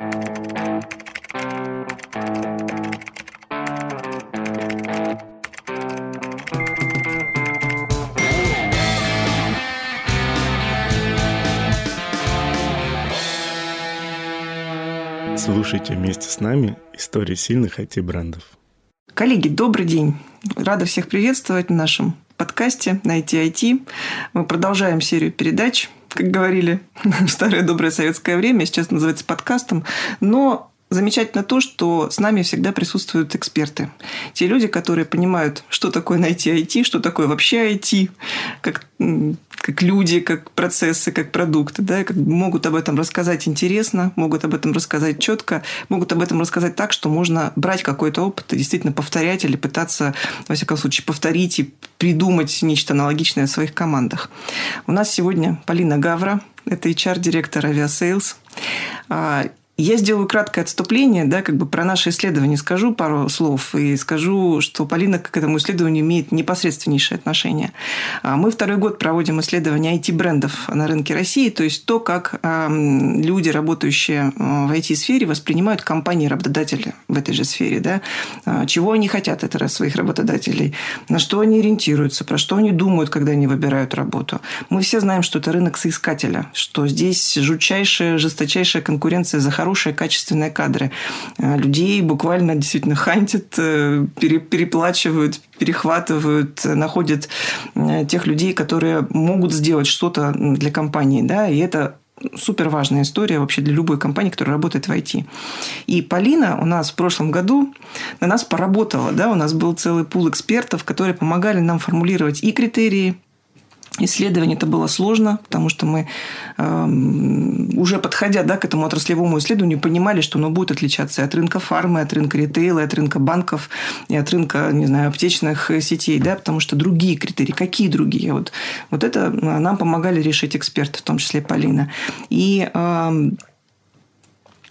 Слушайте вместе с нами истории сильных IT-брендов. Коллеги, добрый день. Рада всех приветствовать в нашем подкасте на IT Мы продолжаем серию передач, как говорили в старое доброе советское время, сейчас называется подкастом, но замечательно то, что с нами всегда присутствуют эксперты. Те люди, которые понимают, что такое найти IT, что такое вообще IT, как, как люди, как процессы, как продукты. Да, как могут об этом рассказать интересно, могут об этом рассказать четко, могут об этом рассказать так, что можно брать какой-то опыт и действительно повторять или пытаться, во всяком случае, повторить и придумать нечто аналогичное в своих командах. У нас сегодня Полина Гавра, это HR-директор Aviasales. Я сделаю краткое отступление, да, как бы про наше исследование скажу пару слов и скажу, что Полина к этому исследованию имеет непосредственнейшее отношение. А, мы второй год проводим исследование IT-брендов на рынке России, то есть то, как люди, работающие а, в IT-сфере, воспринимают компании-работодатели в этой же сфере, да, а, чего они хотят от своих работодателей, на что они ориентируются, про что они думают, когда они выбирают работу. Мы все знаем, что это рынок соискателя, что здесь жутчайшая, жесточайшая конкуренция за хорошие хорошие, качественные кадры. Э, людей буквально действительно хантят, э, переплачивают, перехватывают, находят э, тех людей, которые могут сделать что-то для компании. Да? И это супер важная история вообще для любой компании, которая работает в IT. И Полина у нас в прошлом году на нас поработала. Да? У нас был целый пул экспертов, которые помогали нам формулировать и критерии, исследование это было сложно, потому что мы э, уже подходя да, к этому отраслевому исследованию понимали, что оно будет отличаться от рынка фармы, от рынка ритейла, от рынка банков и от рынка, не знаю, аптечных сетей, да, потому что другие критерии, какие другие? Вот, вот это нам помогали решить эксперты, в том числе Полина. И э,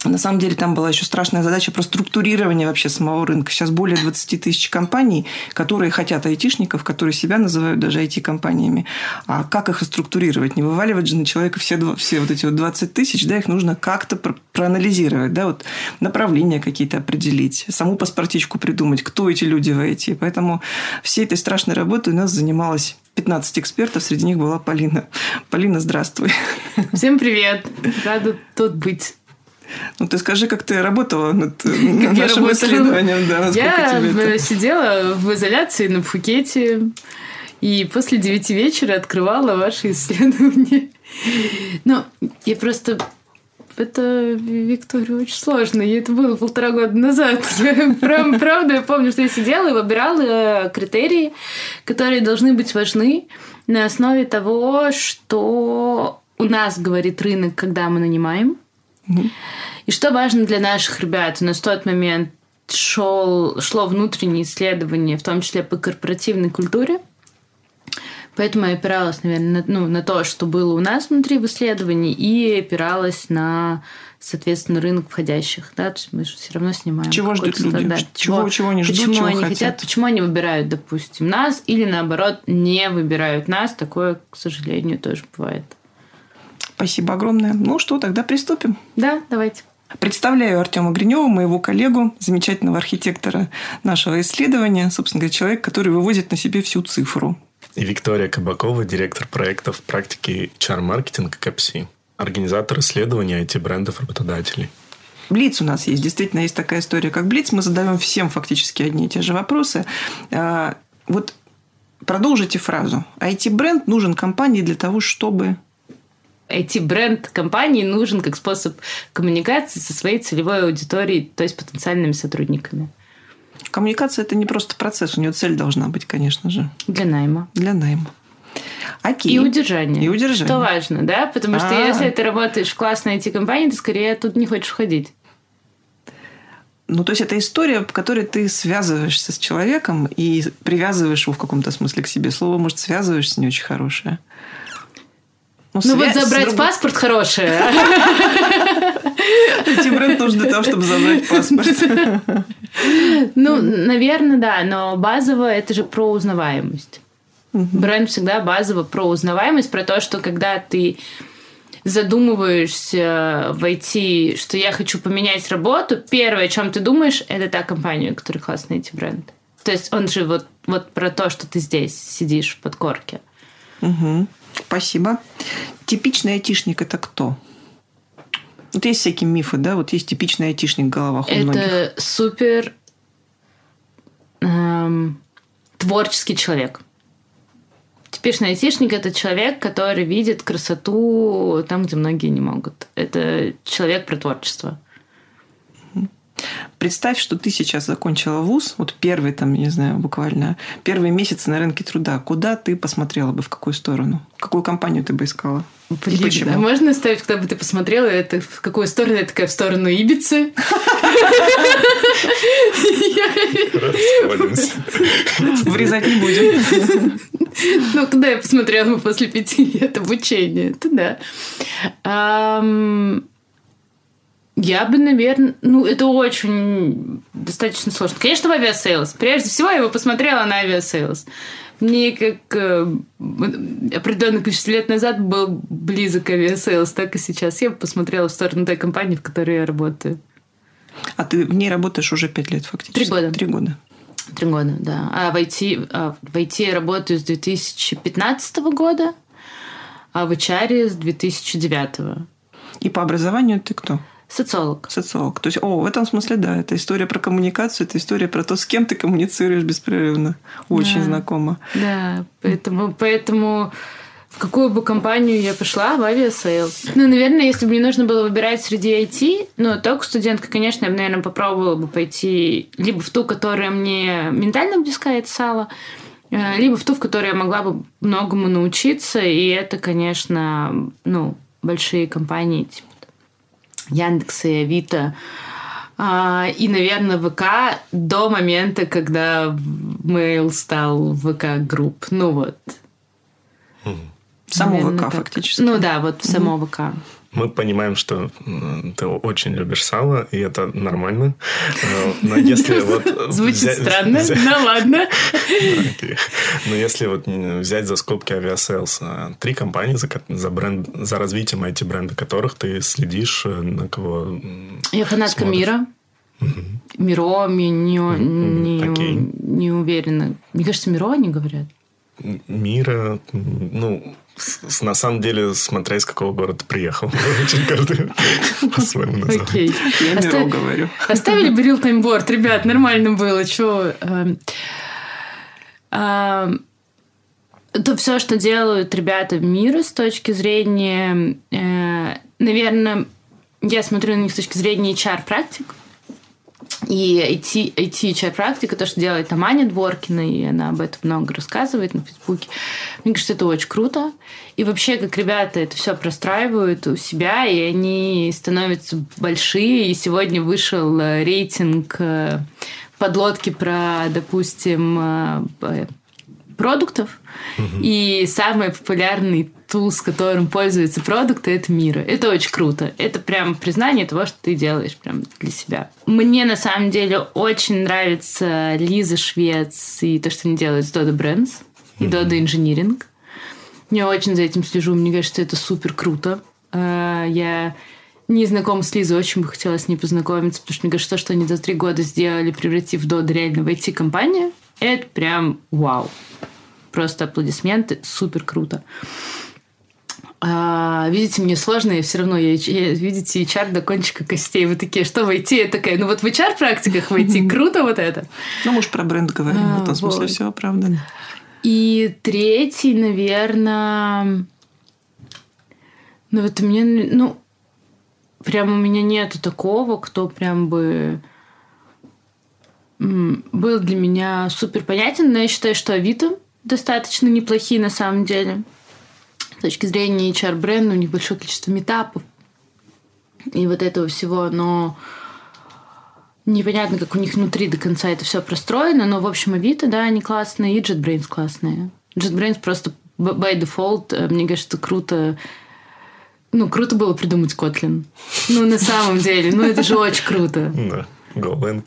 на самом деле там была еще страшная задача про структурирование вообще самого рынка. Сейчас более 20 тысяч компаний, которые хотят айтишников, которые себя называют даже IT-компаниями. А как их структурировать? Не вываливать же на человека все, все вот эти вот 20 тысяч, да, их нужно как-то проанализировать, да, вот направления какие-то определить, саму паспортичку придумать, кто эти люди в IT. Поэтому всей этой страшной работой у нас занималась 15 экспертов, среди них была Полина. Полина, здравствуй. Всем привет. Рада тут быть. Ну, ты скажи, как ты работала над нашим исследованием. Да, я это... сидела в изоляции на Пхукете и после девяти вечера открывала ваши исследования. Но я просто это Виктория очень сложно. И это было полтора года назад. Я, прям, правда, я помню, что я сидела и выбирала критерии, которые должны быть важны на основе того, что у нас говорит рынок, когда мы нанимаем. И что важно для наших ребят? У нас в тот момент шел, шло внутреннее исследование, в том числе по корпоративной культуре. Поэтому я опиралась, наверное, на, ну, на то, что было у нас внутри в исследовании, и опиралась на, соответственно, рынок входящих. Да? То есть мы же все равно снимаем. Чего ждут люди? Стандарт. Чего, чего они ждут, почему чего они хотят? хотят? Почему они выбирают, допустим, нас, или наоборот, не выбирают нас. Такое, к сожалению, тоже бывает. Спасибо огромное. Ну что, тогда приступим. Да, давайте. Представляю Артема Гринева, моего коллегу, замечательного архитектора нашего исследования, собственно говоря, человек, который выводит на себе всю цифру. И Виктория Кабакова, директор проектов практики HR-маркетинга КАПСИ, организатор исследования IT-брендов работодателей. Блиц у нас есть. Действительно, есть такая история, как Блиц. Мы задаем всем фактически одни и те же вопросы. А, вот продолжите фразу. IT-бренд нужен компании для того, чтобы IT-бренд компании нужен как способ коммуникации со своей целевой аудиторией, то есть потенциальными сотрудниками. Коммуникация – это не просто процесс, у нее цель должна быть, конечно же. Для найма. Для найма. Окей. И удержание. И удержание. Что важно, да? Потому что А-а-а. если ты работаешь в классной IT-компании, ты скорее тут не хочешь ходить. Ну, то есть это история, в которой ты связываешься с человеком и привязываешь его в каком-то смысле к себе. Слово, может, связываешься не очень хорошее. Ну, ну вот забрать паспорт хорошее. Идти бренд нужен для того, чтобы забрать паспорт. Ну, наверное, да, но базово это же про узнаваемость. Бренд всегда базово про узнаваемость, про то, что когда ты задумываешься войти, что я хочу поменять работу, первое, о чем ты думаешь, это та компания, у которой классный эти бренды. То есть он же вот, вот про то, что ты здесь сидишь в подкорке. Угу. Спасибо. Типичный айтишник это кто? Вот есть всякие мифы, да? Вот есть типичный айтишник в головах у это многих. Это супер эм, творческий человек. Типичный айтишник – это человек, который видит красоту там, где многие не могут. Это человек про творчество. Представь, что ты сейчас закончила вуз, вот первый там, не знаю, буквально первые месяцы на рынке труда. Куда ты посмотрела бы, в какую сторону? Какую компанию ты бы искала? Блин, почему? А можно ставить, куда бы ты посмотрела, это в какую сторону? Я такая, в сторону Ибицы. Врезать не будем. Ну, куда я посмотрела бы после пяти лет обучения? Туда. Я бы, наверное... Ну, это очень достаточно сложно. Конечно, в Aviasales. Прежде всего, я бы посмотрела на Aviasales. Мне как э, определенное количество лет назад был близок Aviasales, так и сейчас. Я бы посмотрела в сторону той компании, в которой я работаю. А ты в ней работаешь уже пять лет фактически? Три года. Три года. Три года, да. А в IT, а в IT я работаю с 2015 года, а в HR с 2009. И по образованию ты кто? Социолог. Социолог. То есть, о, в этом смысле, да, это история про коммуникацию, это история про то, с кем ты коммуницируешь беспрерывно. Очень да. знакомо. Да, поэтому, поэтому в какую бы компанию я пошла, в Aviasales. Ну, наверное, если бы мне нужно было выбирать среди IT, ну, только студентка, конечно, я бы, наверное, попробовала бы пойти либо в ту, которая мне ментально близка, это сало, э, либо в ту, в которой я могла бы многому научиться, и это, конечно, ну, большие компании, типа Яндекса и Авито. А, и, наверное, ВК до момента, когда Mail стал ВК групп. Ну вот. Само наверное, ВК так. фактически. Ну да, вот в само ВК. Мы понимаем, что ты очень любишь сало, и это нормально. Э, но если вот... Звучит странно, ну ладно. Но если вот взять за скобки Aviasales, э, три компании, за, за, бренд, за развитием IT-бренда которых ты следишь, э, на кого Я фанатка Miro. Miro, не, не, не уверена. Мне кажется, Miro они говорят. Miro, ну, на самом деле, смотря из какого города приехал. Очень каждый по-своему назвать. Окей. Я Оста... говорю. Оставили бы real таймборд, ребят, нормально было. Чего? То все, что делают ребята мира с точки зрения, э, наверное, я смотрю на них с точки зрения HR-практик, и IT, IT практика, то, что делает там Аня Дворкина, и она об этом много рассказывает на Фейсбуке. Мне кажется, это очень круто. И вообще, как ребята это все простраивают у себя, и они становятся большие. И сегодня вышел э, рейтинг э, подлодки про, допустим, э, продуктов. Угу. И самый популярный тул, с которым пользуются продукты, это мира. Это очень круто. Это прям признание того, что ты делаешь прям для себя. Мне на самом деле очень нравится Лиза Швец и то, что они делают с Dodo Brands и Dodo Engineering. Я очень за этим слежу. Мне кажется, это супер круто. А, я не знакома с Лизой, очень бы хотела с ней познакомиться, потому что мне кажется, то, что они за три года сделали, превратив Dodo реально в IT-компанию, это прям вау. Просто аплодисменты, супер круто. А, видите, мне сложно, я все равно, я, я, видите, HR до кончика костей. Вы такие, что войти? Я такая, ну вот в HR-практиках войти, круто вот это. Ну, мы же про бренд говорим, а, в этом смысле все оправдано. И третий, наверное... Ну, вот меня, ну, прям у меня нету такого, кто прям бы был для меня супер понятен, но я считаю, что Авито достаточно неплохие на самом деле. С точки зрения HR-бренда у них большое количество метапов и вот этого всего, но непонятно, как у них внутри до конца это все простроено, но, в общем, Авито, да, они классные, и JetBrains классные. JetBrains просто by default, э, мне кажется, круто ну, круто было придумать Kotlin. Ну, на самом деле. Ну, это же очень круто. Да. GoLang.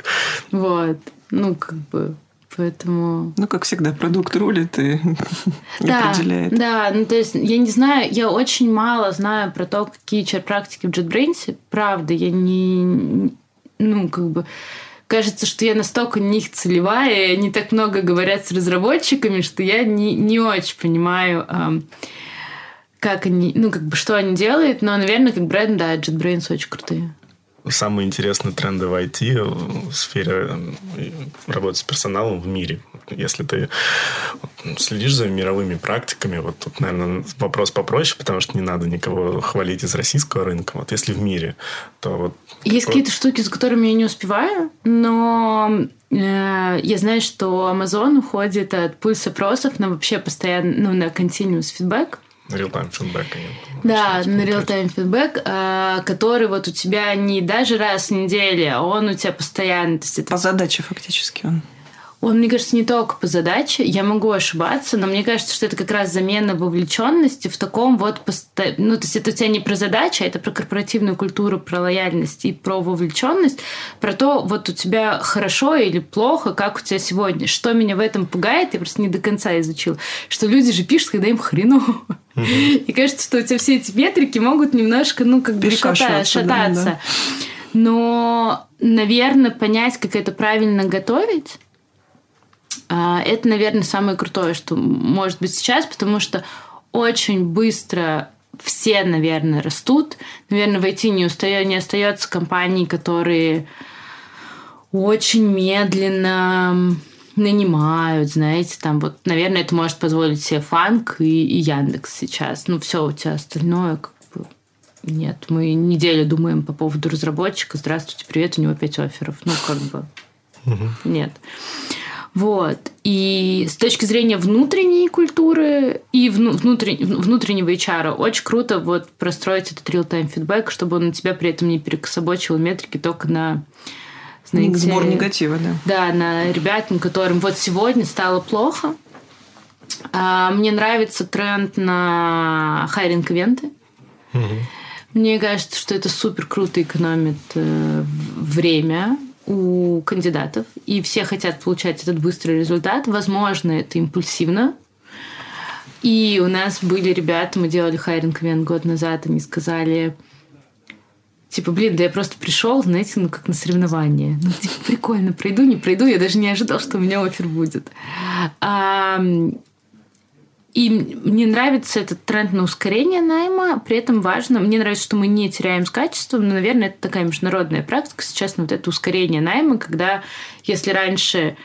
Вот. Ну, как бы... Поэтому... Ну, как всегда, продукт рулит и да, определяет. Да, ну то есть я не знаю, я очень мало знаю про то, какие HR-практики в JetBrains. Правда, я не... Ну, как бы кажется, что я настолько них целевая, и они так много говорят с разработчиками, что я не, не очень понимаю, как они, ну, как бы, что они делают, но, наверное, как бренд, да, JetBrains очень крутые самые интересные тренды в IT в сфере работы с персоналом в мире. Если ты следишь за мировыми практиками, вот тут, наверное, вопрос попроще, потому что не надо никого хвалить из российского рынка. Вот если в мире, то вот... Есть такой... какие-то штуки, за которыми я не успеваю, но э, я знаю, что Amazon уходит от пульс-опросов на вообще постоянно, ну, на continuous feedback. Real-time feedback. Да, на real-time feedback, а, который вот у тебя не даже раз в неделю, а он у тебя постоянно. То есть это... По задаче фактически он. Он, мне кажется, не только по задаче, я могу ошибаться, но мне кажется, что это как раз замена вовлеченности в таком вот... Посто... Ну, то есть это у тебя не про задачу, а это про корпоративную культуру, про лояльность и про вовлеченность, про то, вот у тебя хорошо или плохо, как у тебя сегодня. Что меня в этом пугает, я просто не до конца изучила, что люди же пишут, когда им хреново. И кажется, что у тебя все эти метрики могут немножко, ну, как бы шататься. Да, да. Но, наверное, понять, как это правильно готовить, это, наверное, самое крутое, что может быть сейчас, потому что очень быстро все, наверное, растут. Наверное, в IT не, устаю, не остается компаний, которые очень медленно нанимают, знаете, там вот, наверное, это может позволить себе Фанк и, и Яндекс сейчас. Ну, все, у тебя остальное как бы нет. Мы неделю думаем по поводу разработчика. Здравствуйте, привет, у него пять офферов. Ну, как бы угу. нет. Вот. И с точки зрения внутренней культуры и внутрен, внутреннего HR очень круто вот простроить этот real-time фидбэк, чтобы он на тебя при этом не перекособочил метрики только на знаете, Сбор негатива, да. Да, на ребятам, которым вот сегодня стало плохо. А, мне нравится тренд на hiring event ы. Угу. Мне кажется, что это супер круто экономит э, время у кандидатов, и все хотят получать этот быстрый результат. Возможно, это импульсивно. И у нас были ребята, мы делали hiring event год назад, они сказали, типа, блин, да я просто пришел, знаете, ну как на соревнование. Ну, типа, прикольно, пройду, не пройду, я даже не ожидал, что у меня офер будет. А, и мне нравится этот тренд на ускорение найма, при этом важно, мне нравится, что мы не теряем с качеством, но, наверное, это такая международная практика сейчас, на вот это ускорение найма, когда если раньше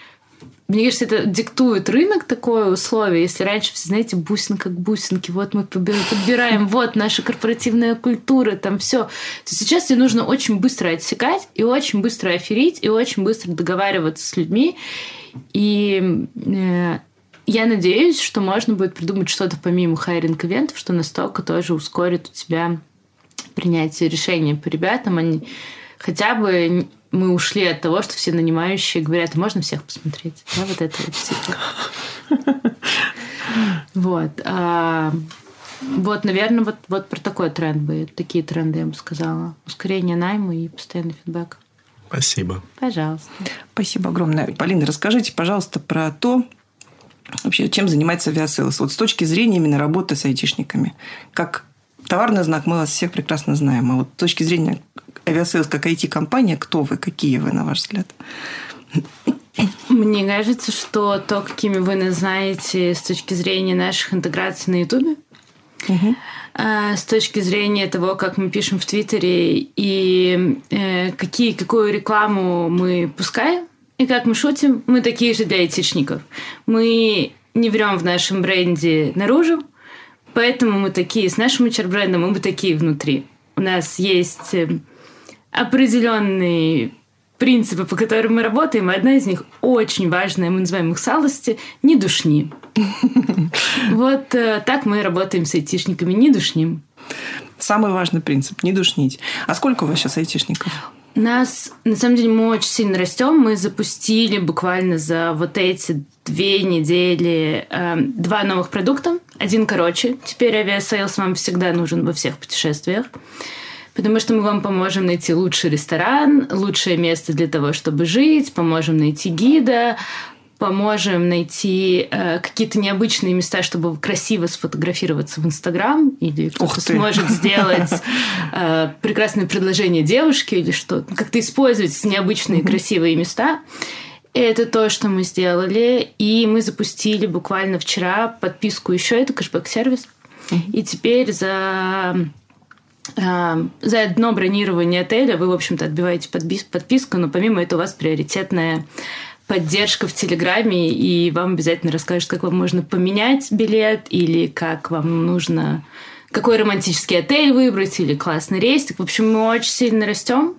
мне кажется, это диктует рынок такое условие. Если раньше все, знаете, бусинка как бусинки, вот мы подбираем, вот наша корпоративная культура, там все. То сейчас тебе нужно очень быстро отсекать и очень быстро аферить, и очень быстро договариваться с людьми. И э, я надеюсь, что можно будет придумать что-то помимо хайринг-ивентов, что настолько тоже ускорит у тебя принятие решения по ребятам. Они хотя бы мы ушли от того, что все нанимающие говорят, «А можно всех посмотреть? Да, вот это вот. Вот. А, вот, наверное, вот, вот про такой тренд бы, такие тренды я бы сказала. Ускорение найма и постоянный фидбэк. Спасибо. Пожалуйста. Спасибо огромное. Полина, расскажите, пожалуйста, про то, вообще, чем занимается Aviasales. Вот с точки зрения именно работы с айтишниками. Как товарный знак мы вас всех прекрасно знаем. А вот с точки зрения Aviasales как IT-компания, кто вы, какие вы, на ваш взгляд? Мне кажется, что то, какими вы нас знаете с точки зрения наших интеграций на Ютубе, угу. с точки зрения того, как мы пишем в Твиттере и э, какие, какую рекламу мы пускаем, и как мы шутим, мы такие же для айтишников. Мы не врем в нашем бренде наружу, поэтому мы такие с нашим HR-брендом, мы такие внутри. У нас есть э, определенные принципы, по которым мы работаем, и одна из них очень важная, мы называем их салости, не душни. Вот э, так мы работаем с айтишниками, не душним. Самый важный принцип – не душнить. А сколько у вас сейчас айтишников? Нас, на самом деле, мы очень сильно растем. Мы запустили буквально за вот эти две недели э, два новых продукта. Один короче. Теперь Aviasales вам всегда нужен во всех путешествиях потому что мы вам поможем найти лучший ресторан, лучшее место для того, чтобы жить, поможем найти гида, поможем найти э, какие-то необычные места, чтобы красиво сфотографироваться в Инстаграм, или кто-то сможет сделать э, прекрасное предложение девушке, или что как-то использовать необычные красивые места. Это то, что мы сделали, и мы запустили буквально вчера подписку еще, это кэшбэк-сервис. И теперь за э, за одно бронирование отеля вы, в общем-то, отбиваете подписку, но помимо этого у вас приоритетная поддержка в Телеграме, и вам обязательно расскажут, как вам можно поменять билет, или как вам нужно какой романтический отель выбрать, или классный рейстик. В общем, мы очень сильно растем.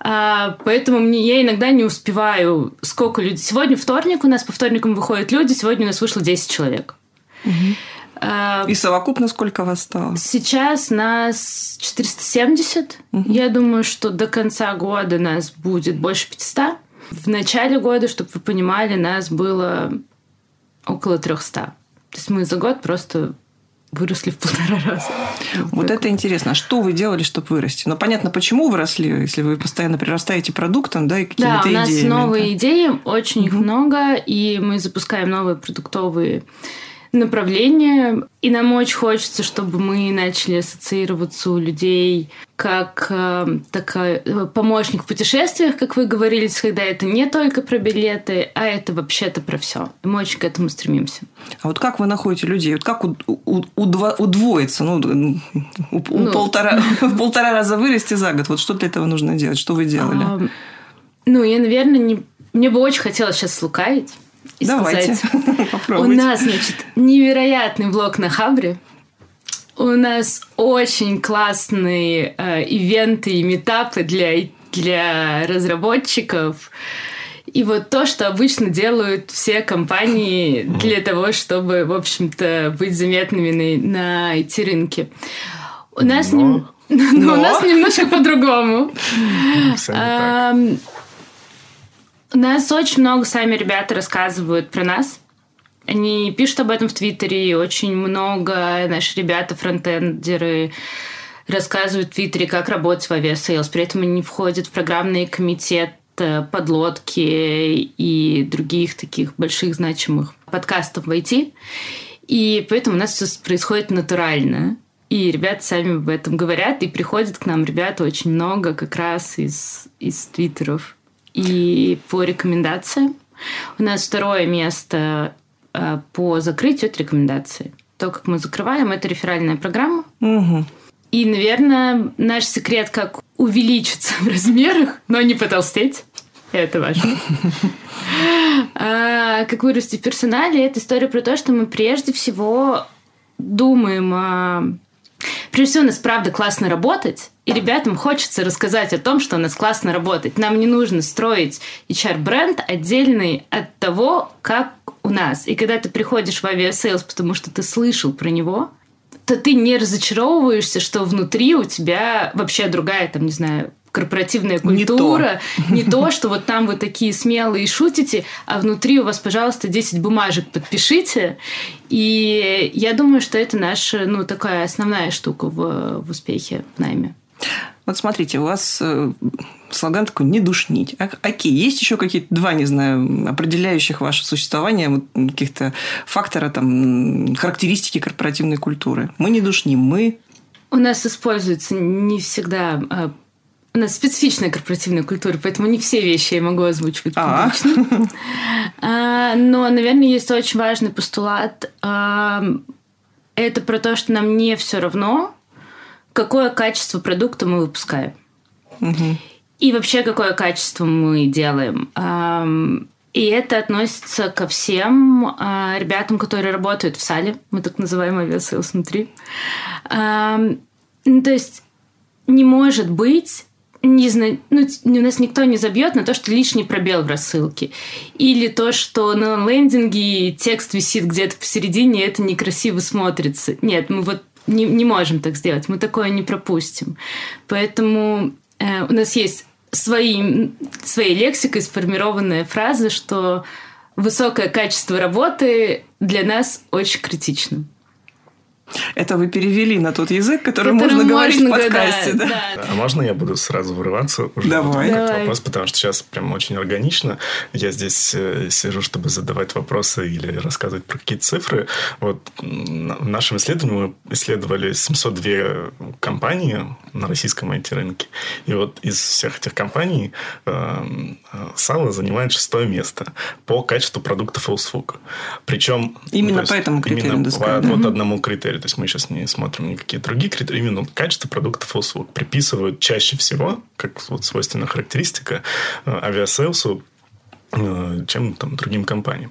А, поэтому мне, я иногда не успеваю, сколько людей. Сегодня вторник, у нас по вторникам выходят люди, сегодня у нас вышло 10 человек. Угу. И совокупно сколько вас стало? Сейчас нас 470. Угу. Я думаю, что до конца года нас будет больше 500. В начале года, чтобы вы понимали, нас было около 300. То есть мы за год просто выросли в полтора раза. Вот это интересно. А что вы делали, чтобы вырасти? Ну, понятно, почему вы росли, если вы постоянно прирастаете продуктом, да, и какими-то идеями. Да, у нас идеями, новые да? идеи, очень угу. их много, и мы запускаем новые продуктовые направление. И нам очень хочется, чтобы мы начали ассоциироваться у людей как э, такой э, помощник в путешествиях, как вы говорили, когда это не только про билеты, а это вообще-то про все. Мы очень к этому стремимся. А вот как вы находите людей? Вот как у, у, удво, удвоиться? Ну, у, у ну, полтора, в полтора раза вырасти за год. Вот что для этого нужно делать? Что вы делали? Ну, я, наверное, не... Мне бы очень хотелось сейчас слукавить и Давайте. сказать. У нас, значит, невероятный блог на Хабре. У нас очень классные э, ивенты и метапы для, для разработчиков. И вот то, что обычно делают все компании для того, чтобы, в общем-то, быть заметными на, на IT-рынке. У нас, Но... нем... Но... у нас немножко по-другому. Нас очень много сами ребята рассказывают про нас. Они пишут об этом в Твиттере, и очень много наши ребята, фронтендеры, рассказывают в Твиттере, как работать в Aviasales. При этом они входят в программный комитет э, подлодки и других таких больших значимых подкастов в IT. И поэтому у нас все происходит натурально. И ребята сами об этом говорят, и приходят к нам ребята очень много как раз из, из твиттеров и по рекомендациям. У нас второе место э, по закрытию от рекомендации. То, как мы закрываем, это реферальная программа. Угу. И, наверное, наш секрет, как увеличиться в размерах, но не потолстеть. Это важно. А, как вырасти в персонале, это история про то, что мы прежде всего думаем о... Прежде всего, у нас правда классно работать, и ребятам хочется рассказать о том, что у нас классно работать. Нам не нужно строить HR-бренд отдельный от того, как у нас. И когда ты приходишь в Aviasales, потому что ты слышал про него, то ты не разочаровываешься, что внутри у тебя вообще другая, там, не знаю, корпоративная культура. Не то. не то, что вот там вы такие смелые шутите, а внутри у вас, пожалуйста, 10 бумажек подпишите. И я думаю, что это наша, ну, такая основная штука в, в успехе в найме. Вот смотрите, у вас э, слоган такой «не душнить». А, окей, есть еще какие-то два, не знаю, определяющих ваше существование, каких-то фактора, там, характеристики корпоративной культуры? Мы не душним, мы... У нас используется не всегда а, у нас специфичная корпоративная культура, поэтому не все вещи я могу озвучивать а. публично. А, но, наверное, есть очень важный постулат. Это про то, что нам не все равно, какое качество продукта мы выпускаем. Угу. И вообще, какое качество мы делаем. И это относится ко всем а, ребятам, которые работают в сале. Мы так называем Aviasales внутри. Ну, то есть не может быть не знаю, ну, у нас никто не забьет на то, что лишний пробел в рассылке. Или то, что на лендинге текст висит где-то посередине, и это некрасиво смотрится. Нет, мы вот не, не можем так сделать, мы такое не пропустим. Поэтому э, у нас есть свои, своей лексикой сформированная фраза, что высокое качество работы для нас очень критично. Это вы перевели на тот язык, который, можно, можно говорить в подкасте. Да, да? Да. А можно я буду сразу вырываться уже Давай. Вот Давай. вопрос, потому что сейчас прям очень органично. Я здесь э, сижу, чтобы задавать вопросы или рассказывать про какие-то цифры. Вот в нашем исследовании мы исследовали 702 компании на российском IT-рынке. И вот из всех этих компаний э, Сало занимает шестое место по качеству продукта Fullsfook. Причем... Именно есть, по этому критерию, именно по да? вот одному критерию. То есть мы сейчас не смотрим никакие другие критерии. Именно качество продукта Fullsfook приписывают чаще всего, как вот свойственная характеристика, э, Aviasales у чем там, другим компаниям.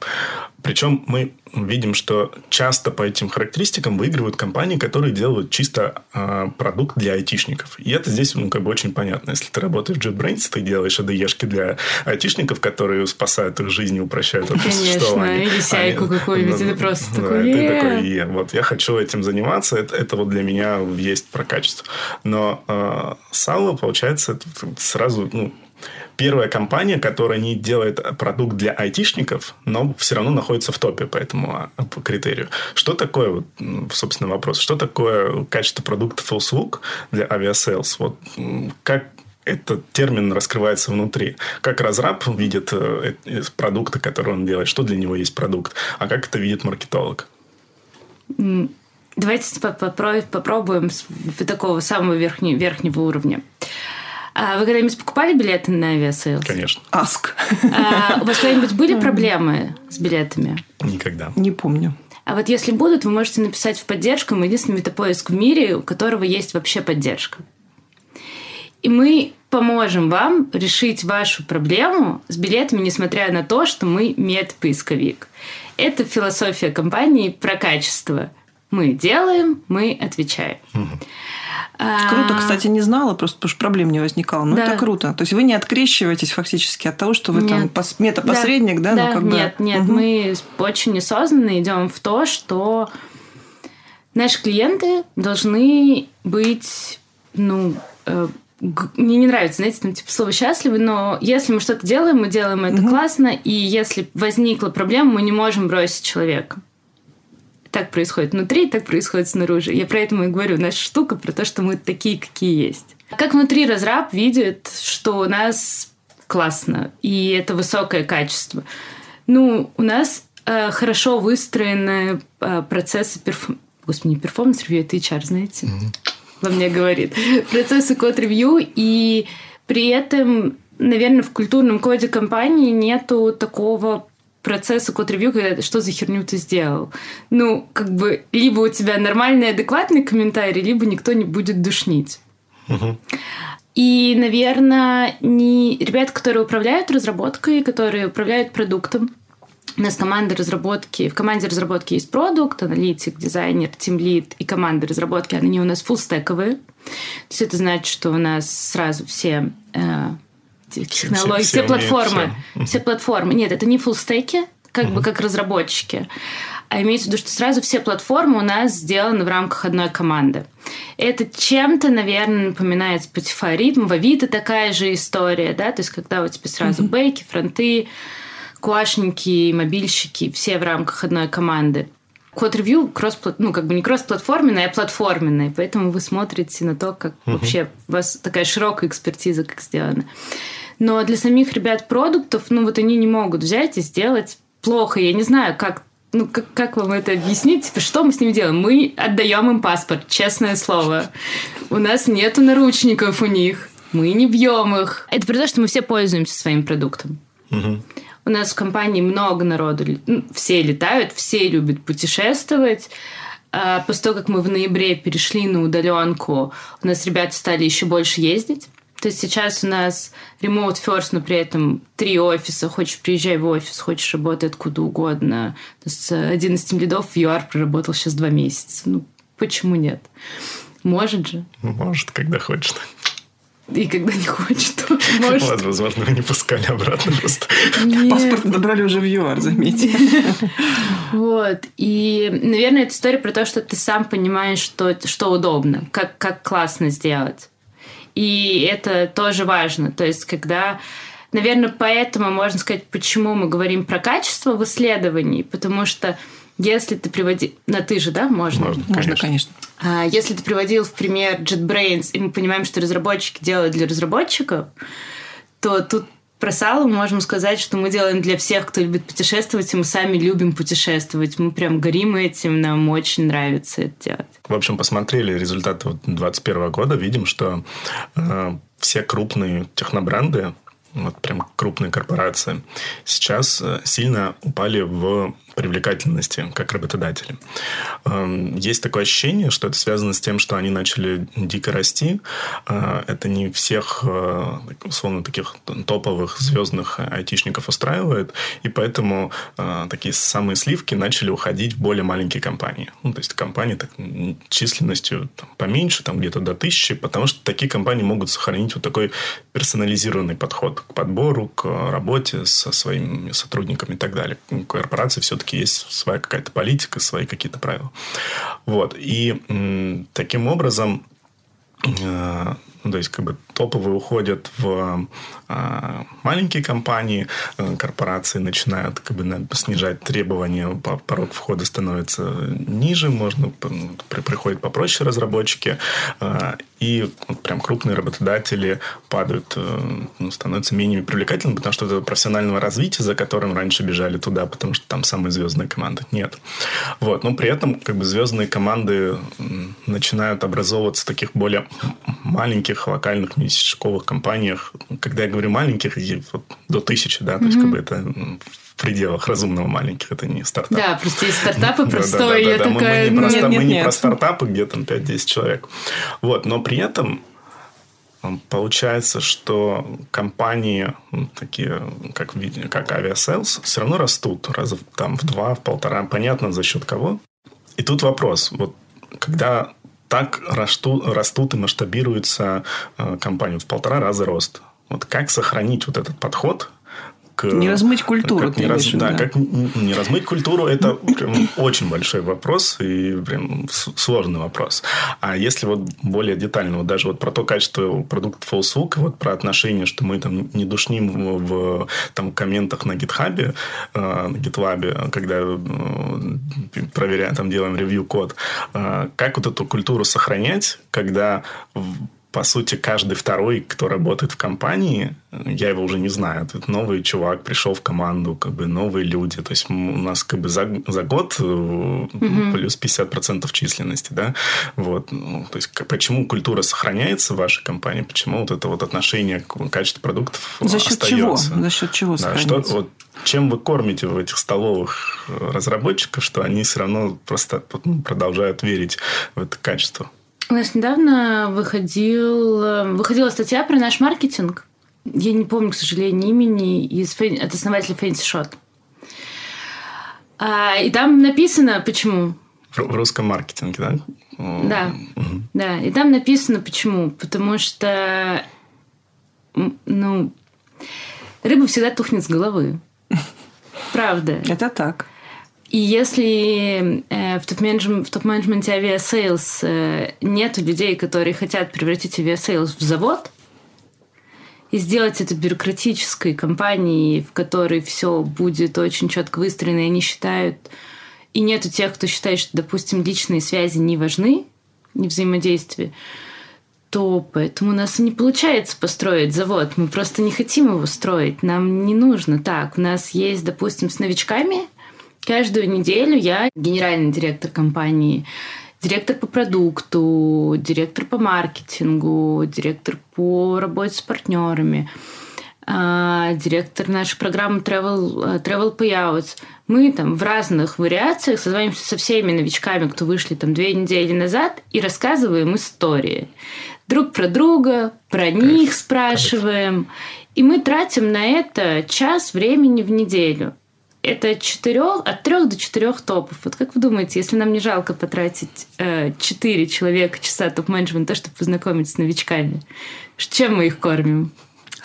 Причем мы видим, что часто по этим характеристикам выигрывают компании, которые делают чисто э, продукт для айтишников. И это здесь ну, как бы очень понятно. Если ты работаешь в JetBrains, ты делаешь IDE -шки для айтишников, которые спасают их жизнь и упрощают это Конечно, или сайку Они, какую-нибудь, ну, ты просто да, такой, ты такой, е, вот я хочу этим заниматься, это, это вот для меня есть про качество. Но э, Сало, получается, сразу, ну, первая компания, которая не делает продукт для айтишников, но все равно находится в топе по этому а, по критерию. Что такое, собственно, вопрос, что такое качество продукта False для Aviasales? Вот как этот термин раскрывается внутри. Как разраб видит э, продукты, которые он делает, что для него есть продукт, а как это видит маркетолог? Давайте попробуем с такого самого верхнего, верхнего уровня. А вы когда-нибудь покупали билеты на Aviasales? Конечно. Аск. А у вас когда-нибудь были проблемы с билетами? Никогда. Не помню. А вот если будут, вы можете написать в поддержку. Мы единственный метапоиск в мире, у которого есть вообще поддержка. И мы поможем вам решить вашу проблему с билетами, несмотря на то, что мы медпоисковик. Это философия компании про качество. Мы делаем, мы отвечаем. Угу. Круто, кстати, не знала, просто потому что проблем не возникало. Но да. это круто. То есть вы не открещиваетесь фактически от того, что вы нет. там метапосредник, да? да? Ну, как нет, бы... нет, угу. мы очень осознанно идем в то, что наши клиенты должны быть, ну, э, мне не нравится, знаете, там типа слово счастливы, но если мы что-то делаем, мы делаем это угу. классно, и если возникла проблема, мы не можем бросить человека так происходит внутри, так происходит снаружи. Я про это и говорю. Наша штука про то, что мы такие, какие есть. Как внутри разраб видит, что у нас классно, и это высокое качество. Ну, у нас э, хорошо выстроены э, процессы перф... Господи, не performance review, это HR, знаете? Mm-hmm. Во мне говорит. Процессы code review, и при этом, наверное, в культурном коде компании нету такого процесса code review, когда что за херню ты сделал. Ну, как бы, либо у тебя нормальный, адекватный комментарий, либо никто не будет душнить. Угу. И, наверное, не ребята, которые управляют разработкой, которые управляют продуктом, у нас команда разработки, в команде разработки есть продукт, аналитик, дизайнер, тимлид и команда разработки, они у нас фуллстековые. То есть это значит, что у нас сразу все э, технологии, все, все, все платформы. Все. все платформы. Нет, это не фуллстеки, как угу. бы как разработчики. А имеется в виду, что сразу все платформы у нас сделаны в рамках одной команды. Это чем-то, наверное, напоминает Spotify ритм. В Авито такая же история, да, то есть когда у тебя сразу mm бейки, фронты, куашники, мобильщики, все в рамках одной команды. Код-ревью кросс ну, как бы не кросс-платформенный, а платформенный. Поэтому вы смотрите на то, как uh вообще у вас такая широкая экспертиза, как сделана. Но для самих ребят продуктов, ну вот они не могут взять и сделать плохо. Я не знаю, как ну, как, как вам это объяснить? Типа, что мы с ними делаем? Мы отдаем им паспорт, честное слово. У нас нету наручников у них. Мы не бьем их. Это при том, что мы все пользуемся своим продуктом. Угу. У нас в компании много народу. Ну, все летают, все любят путешествовать. А после того, как мы в ноябре перешли на удаленку, у нас ребята стали еще больше ездить. То есть сейчас у нас remote first, но при этом три офиса. Хочешь, приезжай в офис, хочешь, работай откуда угодно. С 11 лидов в ЮАР проработал сейчас два месяца. Ну, почему нет? Может же. Может, когда хочет. И когда не хочет, то может. Ладно, возможно, не пускали обратно просто. Паспорт набрали уже в ЮАР, заметьте. Вот. И, наверное, это история про то, что ты сам понимаешь, что, что удобно, как, как классно сделать. И это тоже важно. То есть, когда Наверное, поэтому можно сказать, почему мы говорим про качество в исследовании, потому что если ты приводил... На ты же, да, можно? Можно, конечно. конечно. А, если ты приводил в пример JetBrains, и мы понимаем, что разработчики делают для разработчиков, то тут про Салу мы можем сказать, что мы делаем для всех, кто любит путешествовать, и мы сами любим путешествовать. Мы прям горим этим, нам очень нравится это делать. В общем, посмотрели результаты 2021 года, видим, что э, все крупные технобренды, вот прям крупные корпорации, сейчас э, сильно упали в привлекательности как работодатели. Эм, есть такое ощущение, что это связано с тем, что они начали дико расти. Э, это не всех, э, условно, таких топовых звездных айтишников устраивает, и поэтому э, такие самые сливки начали уходить в более маленькие компании. Ну, то есть, компании так, численностью там, поменьше, там где-то до тысячи, потому что такие компании могут сохранить вот такой персонализированный подход к подбору, к работе со своими сотрудниками и так далее. Корпорации все-таки все-таки есть своя какая-то политика, свои какие-то правила. Вот. И таким образом э, ну, то есть, как бы топовые уходят в э, маленькие компании, э, корпорации начинают как бы снижать требования, порог входа становится ниже, можно при, приходят попроще разработчики, э, и прям крупные работодатели падают, э, ну, становятся менее привлекательными, потому что это профессионального развития, за которым раньше бежали туда, потому что там самые звездные команды. Нет. Вот. Но при этом как бы звездные команды начинают образовываться в таких более маленьких локальных местечковых компаниях. Когда я говорю маленьких, вот до тысячи, да, то есть как бы это в пределах разумного маленьких, это не стартап. Да, просто есть стартапы простой, я такая... Мы не, мы не про стартапы, где там 5-10 человек. Вот, но при этом Получается, что компании такие, как, как Aviasales, все равно растут раза там, в два, в полтора. Понятно, за счет кого. И тут вопрос. Вот когда так растут, растут и масштабируются э, компании в полтора раза рост. Вот как сохранить вот этот подход к... Не размыть культуру. Как не, раз, да, да, как не размыть культуру, это прям очень большой вопрос и прям сложный вопрос. А если вот более детально, вот даже вот про то качество продукта FallSook, вот про отношения, что мы там не душним в, в там, комментах на GitHub, э, на GitLab, когда э, проверяем, там делаем ревью-код, э, как вот эту культуру сохранять, когда по сути, каждый второй, кто работает в компании, я его уже не знаю. Это новый чувак пришел в команду, как бы новые люди. То есть у нас как бы за, за год угу. плюс 50% численности, да. Вот. Ну, то есть почему культура сохраняется в вашей компании, почему вот это вот отношение к качеству продуктов За счет остается. чего? За счет чего да, что, вот, чем вы кормите в этих столовых разработчиков, что они все равно просто ну, продолжают верить в это качество? У нас недавно выходил, выходила статья про наш маркетинг. Я не помню, к сожалению, имени из, от основателя Fancy Shot. А, и там написано, почему. В, в русском маркетинге, да? Да, угу. да. И там написано, почему. Потому что, ну, рыба всегда тухнет с головы. Правда. Это так. И если э, в топ-менеджменте, топ-менеджменте Aviasales э, нет людей, которые хотят превратить Aviasales в завод и сделать это бюрократической компанией, в которой все будет очень четко выстроено, и они считают, и нету тех, кто считает, что, допустим, личные связи не важны, не взаимодействие, то поэтому у нас не получается построить завод. Мы просто не хотим его строить. Нам не нужно так. У нас есть, допустим, с новичками Каждую неделю я генеральный директор компании, директор по продукту, директор по маркетингу, директор по работе с партнерами, а, директор нашей программы Travel, Travel Payouts. Мы там в разных вариациях созваниваемся со всеми новичками, кто вышли там две недели назад, и рассказываем истории. Друг про друга, про Кайф. них спрашиваем. И мы тратим на это час времени в неделю это четырех, от трех до четырех топов. Вот как вы думаете, если нам не жалко потратить э, человека часа топ-менеджмента, чтобы познакомиться с новичками, чем мы их кормим?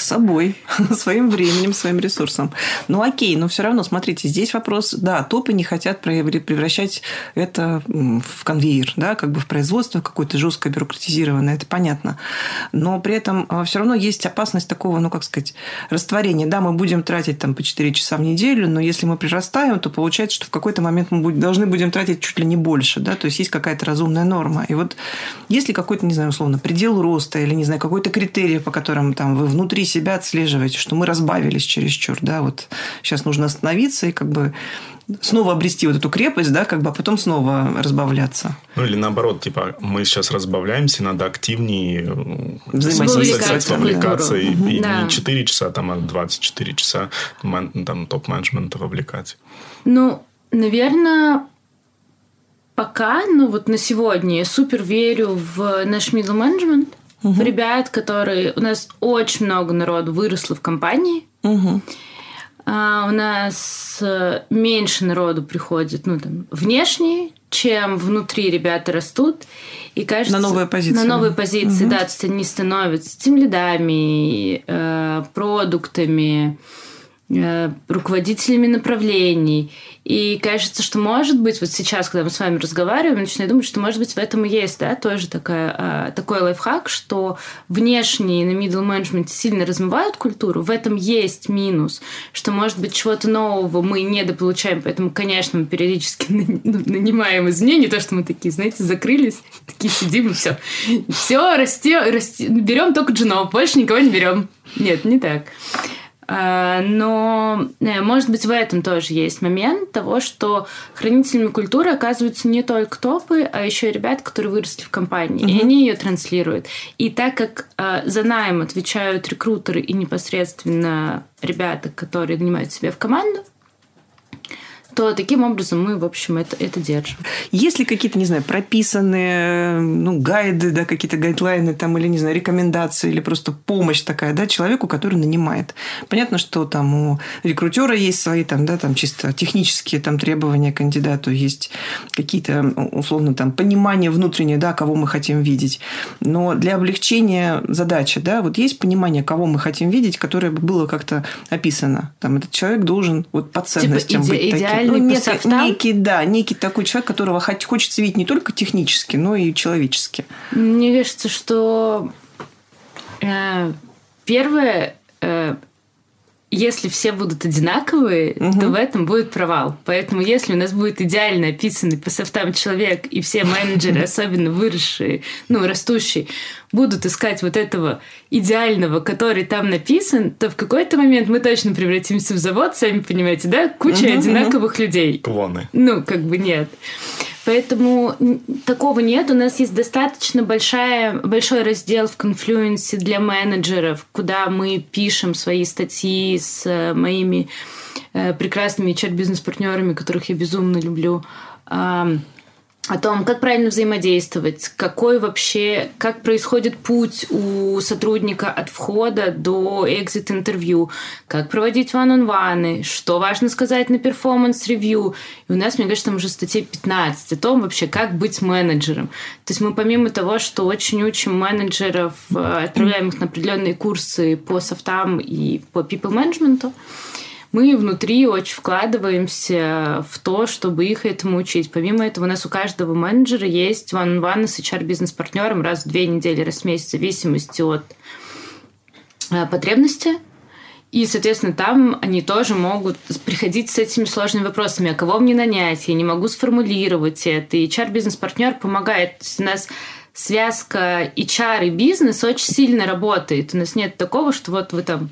Собой, своим временем, своим ресурсом. Ну окей, но все равно, смотрите, здесь вопрос, да, топы не хотят превращать это в конвейер, да, как бы в производство какое-то жестко бюрократизированное, это понятно. Но при этом а, все равно есть опасность такого, ну как сказать, растворения. Да, мы будем тратить там по 4 часа в неделю, но если мы прирастаем, то получается, что в какой-то момент мы должны будем тратить чуть ли не больше, да, то есть есть какая-то разумная норма. И вот если какой-то, не знаю, условно, предел роста или, не знаю, какой-то критерий, по которым там вы внутри себя отслеживаете, что мы разбавились чересчур, да, вот сейчас нужно остановиться и как бы снова обрести вот эту крепость, да, как бы, а потом снова разбавляться. Ну, или наоборот, типа, мы сейчас разбавляемся, надо активнее э, взаимодействовать, вовлекаться, и, и да. не 4 часа, там, а 24 часа там, топ-менеджмента вовлекать. Ну, наверное, пока, ну, вот на сегодня я супер верю в наш middle management, угу. ребят, которые... У нас очень много народу выросло в компании, угу. А у нас э, меньше народу приходит, ну, там, внешне, чем внутри ребята растут. И кажется, на новые позиции. На новые позиции, угу. да, то есть они становятся тем лидами, э, продуктами, руководителями направлений. И кажется, что может быть, вот сейчас, когда мы с вами разговариваем, начинаю думать, что может быть в этом и есть, да, тоже такая, а, такой лайфхак, что внешние на middle management сильно размывают культуру, в этом есть минус, что, может быть, чего-то нового мы недополучаем, поэтому, конечно, мы периодически ну, нанимаем изменения, не то, что мы такие, знаете, закрылись, такие сидим и все. Все, растем, растем, берем только джунов, больше никого не берем. Нет, не так. А, но, э, может быть, в этом тоже есть момент того, что хранителями культуры оказываются не только топы, а еще и ребята, которые выросли в компании, угу. и они ее транслируют. И так как а, за найм отвечают рекрутеры и непосредственно ребята, которые нанимают себя в команду, то таким образом мы, в общем, это, это держим. Есть ли какие-то, не знаю, прописанные ну, гайды, да, какие-то гайдлайны там, или, не знаю, рекомендации, или просто помощь такая, да, человеку, который нанимает? Понятно, что там у рекрутера есть свои там, да, там чисто технические там требования к кандидату, есть какие-то, условно, там, понимание внутреннее, да, кого мы хотим видеть. Но для облегчения задачи, да, вот есть понимание, кого мы хотим видеть, которое бы было как-то описано. Там этот человек должен вот по типа ценностям типа, быть иде- таким ну, не софтам. Некий, да, некий такой человек, которого хочется видеть не только технически, но и человечески. Мне кажется, что э, первое э, если все будут одинаковые, угу. то в этом будет провал. Поэтому если у нас будет идеально описанный по софтам человек, и все менеджеры, особенно выросшие, ну, растущие, будут искать вот этого идеального, который там написан, то в какой-то момент мы точно превратимся в завод, сами понимаете, да? Куча угу, одинаковых угу. людей. Клоны. Ну, как бы нет. Поэтому такого нет. У нас есть достаточно большая, большой раздел в Confluence для менеджеров, куда мы пишем свои статьи с э, моими э, прекрасными HR-бизнес-партнерами, которых я безумно люблю о том, как правильно взаимодействовать, какой вообще, как происходит путь у сотрудника от входа до exit-интервью, как проводить ван-он-ваны, что важно сказать на performance review. И у нас, мне кажется, там уже статей 15 о том вообще, как быть менеджером. То есть мы помимо того, что очень учим менеджеров, э, отправляем их на определенные курсы по софтам и по people management, мы внутри очень вкладываемся в то, чтобы их этому учить. Помимо этого, у нас у каждого менеджера есть one-on-one с HR-бизнес-партнером раз в две недели, раз в месяц, в зависимости от э, потребности. И, соответственно, там они тоже могут приходить с этими сложными вопросами. А кого мне нанять? Я не могу сформулировать это. И HR-бизнес-партнер помогает. То есть у нас связка HR и бизнес очень сильно работает. У нас нет такого, что вот вы там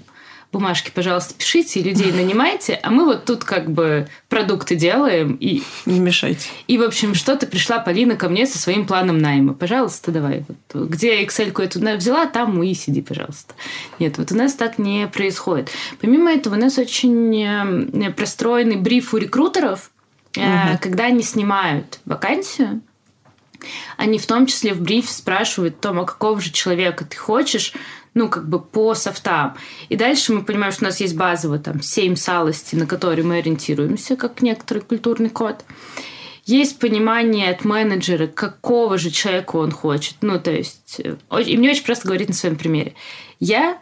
бумажки, пожалуйста, пишите, и людей нанимайте, а мы вот тут как бы продукты делаем. И... Не мешайте. И, в общем, что-то пришла Полина ко мне со своим планом найма. Пожалуйста, давай. Вот, где Excel-ку эту взяла, там и сиди, пожалуйста. Нет, вот у нас так не происходит. Помимо этого, у нас очень э, простроенный бриф у рекрутеров, угу. когда они снимают вакансию, они в том числе в брифе спрашивают о том, а какого же человека ты хочешь, ну, как бы по софтам. И дальше мы понимаем, что у нас есть базово там семь салостей, на которые мы ориентируемся, как некоторый культурный код. Есть понимание от менеджера, какого же человека он хочет. Ну, то есть... Э, и мне очень просто говорить на своем примере. Я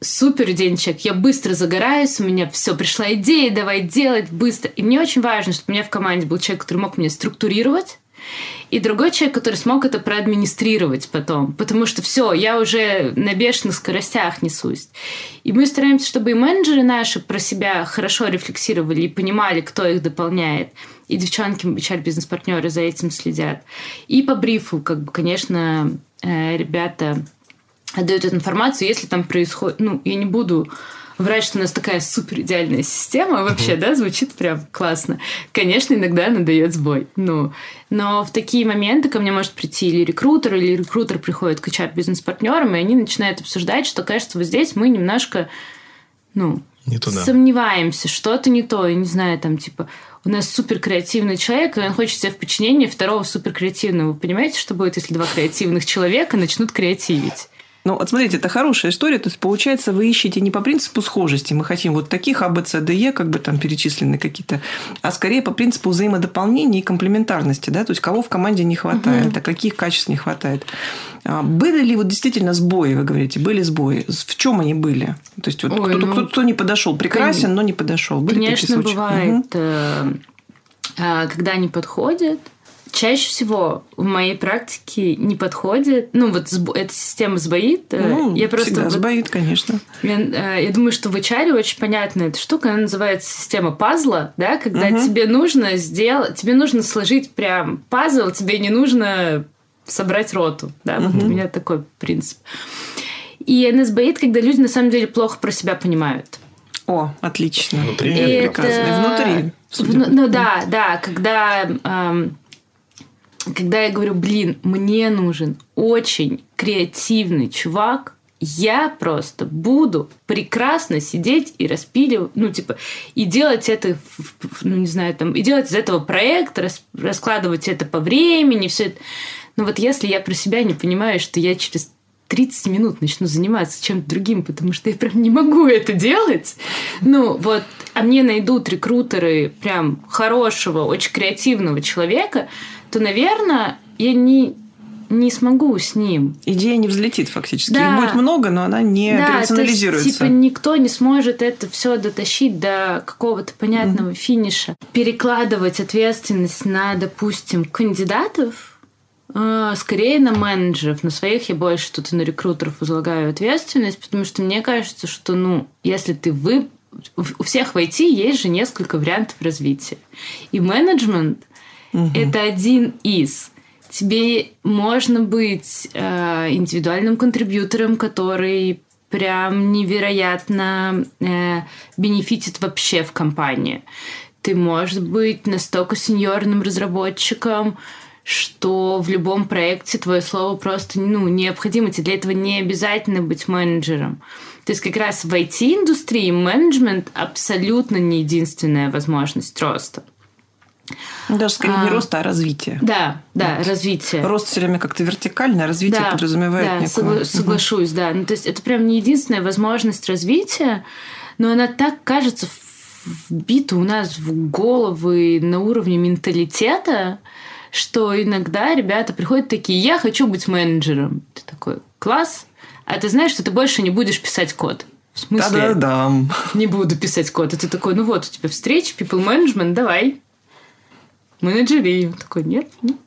супер день человек, я быстро загораюсь, у меня все, пришла идея, давай делать быстро. И мне очень важно, чтобы у меня в команде был человек, который мог меня структурировать, и другой человек, который смог это проадминистрировать потом. Потому что все, я уже на бешеных скоростях несусь. И мы стараемся, чтобы и менеджеры наши про себя хорошо рефлексировали и понимали, кто их дополняет. И девчонки, HR-бизнес-партнеры за этим следят. И по брифу, как бы, конечно, э, ребята отдают эту информацию, если там происходит... Ну, я не буду врать, что у нас такая супер идеальная система, вообще, да, звучит прям классно. Конечно, иногда она дает сбой. Ну, но в такие моменты ко мне может прийти или рекрутер, или рекрутер приходит к HR-бизнес-партнерам, и они начинают обсуждать, что, кажется, вот здесь мы немножко, ну, не туда. сомневаемся, что-то не то, я не знаю, там, типа, у нас супер креативный человек, и он хочет себе в подчинении второго супер креативного. Вы понимаете, что будет, если два креативных человека начнут креативить? Ну, вот смотрите, это хорошая история. То есть, получается, вы ищете не по принципу схожести. Мы хотим вот таких А, Б, С, Д, Е, как бы там перечислены какие-то, а скорее по принципу взаимодополнения и комплементарности. Да? То есть, кого в команде не хватает, угу. а каких качеств не хватает. А были ли вот действительно сбои, вы говорите, были сбои? В чем они были? То есть, вот Ой, кто-то, ну, кто, кто не подошел, прекрасен, кон... но не подошел. Были Конечно, бывает, угу. когда они подходят, чаще всего в моей практике не подходит. Ну, вот эта система сбоит. Э, ну, я просто всегда вот, сбоит, конечно. Я, э, я думаю, что в HR очень понятная эта штука, она называется система пазла, да, когда угу. тебе нужно сделать, тебе нужно сложить прям пазл, тебе не нужно собрать роту, да, угу. вот у меня такой принцип. И она сбоит, когда люди на самом деле плохо про себя понимают. О, отлично. Внутри это... Внутри. В, ну да, да, когда эм, когда я говорю, блин, мне нужен очень креативный чувак, я просто буду прекрасно сидеть и распиливать, ну, типа, и делать это, ну, не знаю, там, и делать из этого проект, рас, раскладывать это по времени, все это. Но вот если я про себя не понимаю, что я через 30 минут начну заниматься чем-то другим, потому что я прям не могу это делать. Ну, вот, а мне найдут рекрутеры прям хорошего, очень креативного человека, то, наверное, я не, не смогу с ним. Идея не взлетит фактически. Да. Их будет много, но она не да, операционализируется. То есть, типа никто не сможет это все дотащить до какого-то понятного mm-hmm. финиша. Перекладывать ответственность на, допустим, кандидатов, э, скорее на менеджеров. На своих я больше тут и на рекрутеров возлагаю ответственность, потому что мне кажется, что, ну, если ты вы... У всех в IT есть же несколько вариантов развития. И менеджмент — Угу. Это один из. Тебе можно быть э, индивидуальным контрибьютором, который прям невероятно э, бенефитит вообще в компании. Ты можешь быть настолько сеньорным разработчиком, что в любом проекте твое слово просто ну, необходимо. Тебе для этого не обязательно быть менеджером. То есть как раз в IT-индустрии менеджмент абсолютно не единственная возможность роста. Даже скорее а, не роста, а развитие. Да, да, вот. развитие. Рост все время как-то вертикальное, а развитие да, подразумевает да, некую... соглашусь, да. Ну, то есть это прям не единственная возможность развития, но она так кажется вбита у нас в головы на уровне менталитета, что иногда ребята приходят такие, я хочу быть менеджером. Ты такой, класс, а ты знаешь, что ты больше не будешь писать код. В смысле? Да-да-дам. Не буду писать код. И ты такой, ну вот, у тебя встреча, people management, давай менеджерию. Такой, нет, ну,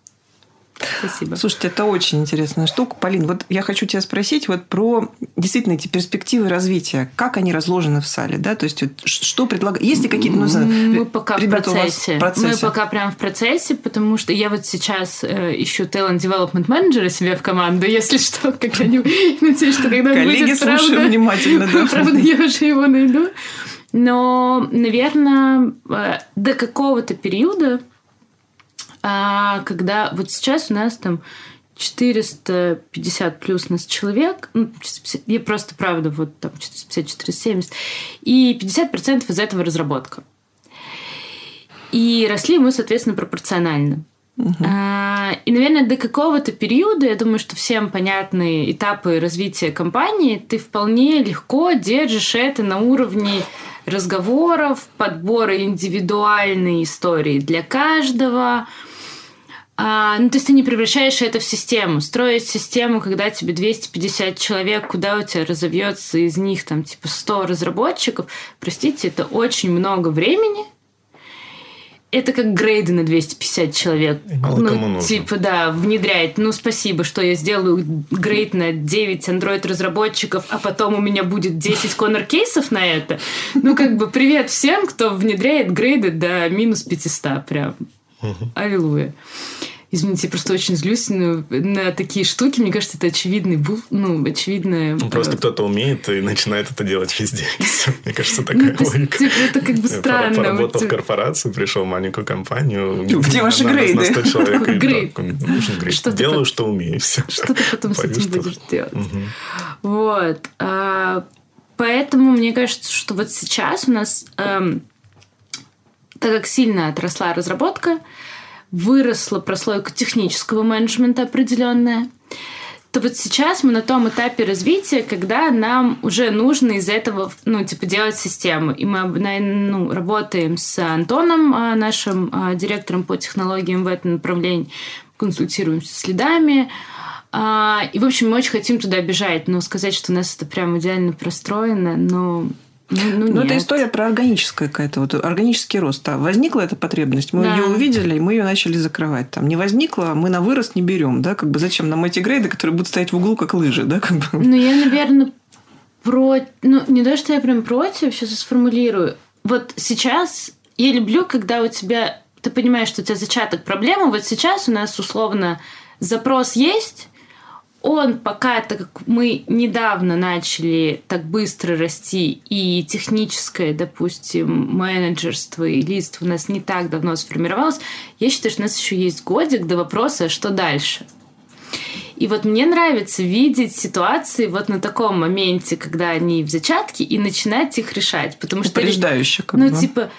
Спасибо. Слушайте, это очень интересная штука. Полин, вот я хочу тебя спросить вот про действительно эти перспективы развития. Как они разложены в сале? Да? То есть, вот, что предлагают? Есть ли какие-то... Ну, Мы пока в процессе. в процессе. Мы пока прям в процессе, потому что я вот сейчас э, ищу talent development менеджера себе в команду, если что, когда-нибудь. Надеюсь, что когда Коллеги, будет, слушай правда, внимательно. Да. Правда, я уже его найду. Но, наверное, э, до какого-то периода а когда вот сейчас у нас там 450 плюс нас человек, ну, 450, я просто, правда, вот там 450-470, и 50% из этого разработка. И росли мы, соответственно, пропорционально. Uh-huh. А, и, наверное, до какого-то периода, я думаю, что всем понятны этапы развития компании, ты вполне легко держишь это на уровне разговоров, подбора индивидуальной истории для каждого, А, ну, то есть ты не превращаешь это в систему. Строить систему, когда тебе 250 человек, куда у тебя разовьется из них там типа 100 разработчиков, простите, это очень много времени – это как грейды на 250 человек. Мало ну, кому нужно. типа, да, внедряет. Ну, спасибо, что я сделаю грейд на 9 Android-разработчиков, а потом у меня будет 10 коннор-кейсов на это. Ну, как бы, привет всем, кто внедряет грейды до минус 500 прям. Аллилуйя. Извините, я просто очень злюсь на, на такие штуки. Мне кажется, это очевидный был, ну, очевидное... Ну, просто э, кто-то умеет и начинает это делать везде. Мне кажется, такая ну, логика. Типа, это как бы странно. Поработал в корпорации, пришел в маленькую компанию. Где ваши грейды? На 100 человек. Грейд? Что Делаю, что умею. Что ты потом с этим что- будешь делать? Вот. А, Поэтому мне кажется, что вот сейчас у нас, эм, так как сильно отросла разработка, выросла прослойка технического менеджмента определенная, то вот сейчас мы на том этапе развития, когда нам уже нужно из этого, ну, типа, делать систему. И мы ну, работаем с Антоном, а, нашим а, директором по технологиям в этом направлении, консультируемся с лидами. А, И, в общем, мы очень хотим туда бежать. Но сказать, что у нас это прям идеально простроено, ну, ну, ну, Ну, это история про органическое какая-то, вот органический рост. А возникла эта потребность, мы Да. ее увидели, и мы ее начали закрывать. Там не возникла, мы на вырост не берем, да, как бы зачем нам эти грейды, которые будут стоять в углу, как лыжи, да, как бы. Ну, я, наверное, про... Ну, не то, что я прям против, сейчас я сформулирую. Вот сейчас я люблю, когда у тебя... Ты понимаешь, что у тебя зачаток проблемы. Вот сейчас у нас, условно, запрос есть, он пока, так как мы недавно начали так быстро расти, и техническое, допустим, менеджерство и лист у нас не так давно сформировалось, я считаю, что у нас еще есть годик до вопроса, что дальше. И вот мне нравится видеть ситуации вот на таком моменте, когда они в зачатке, и начинать их решать. Потому что... Упреждающе, как Ну, бы. типа,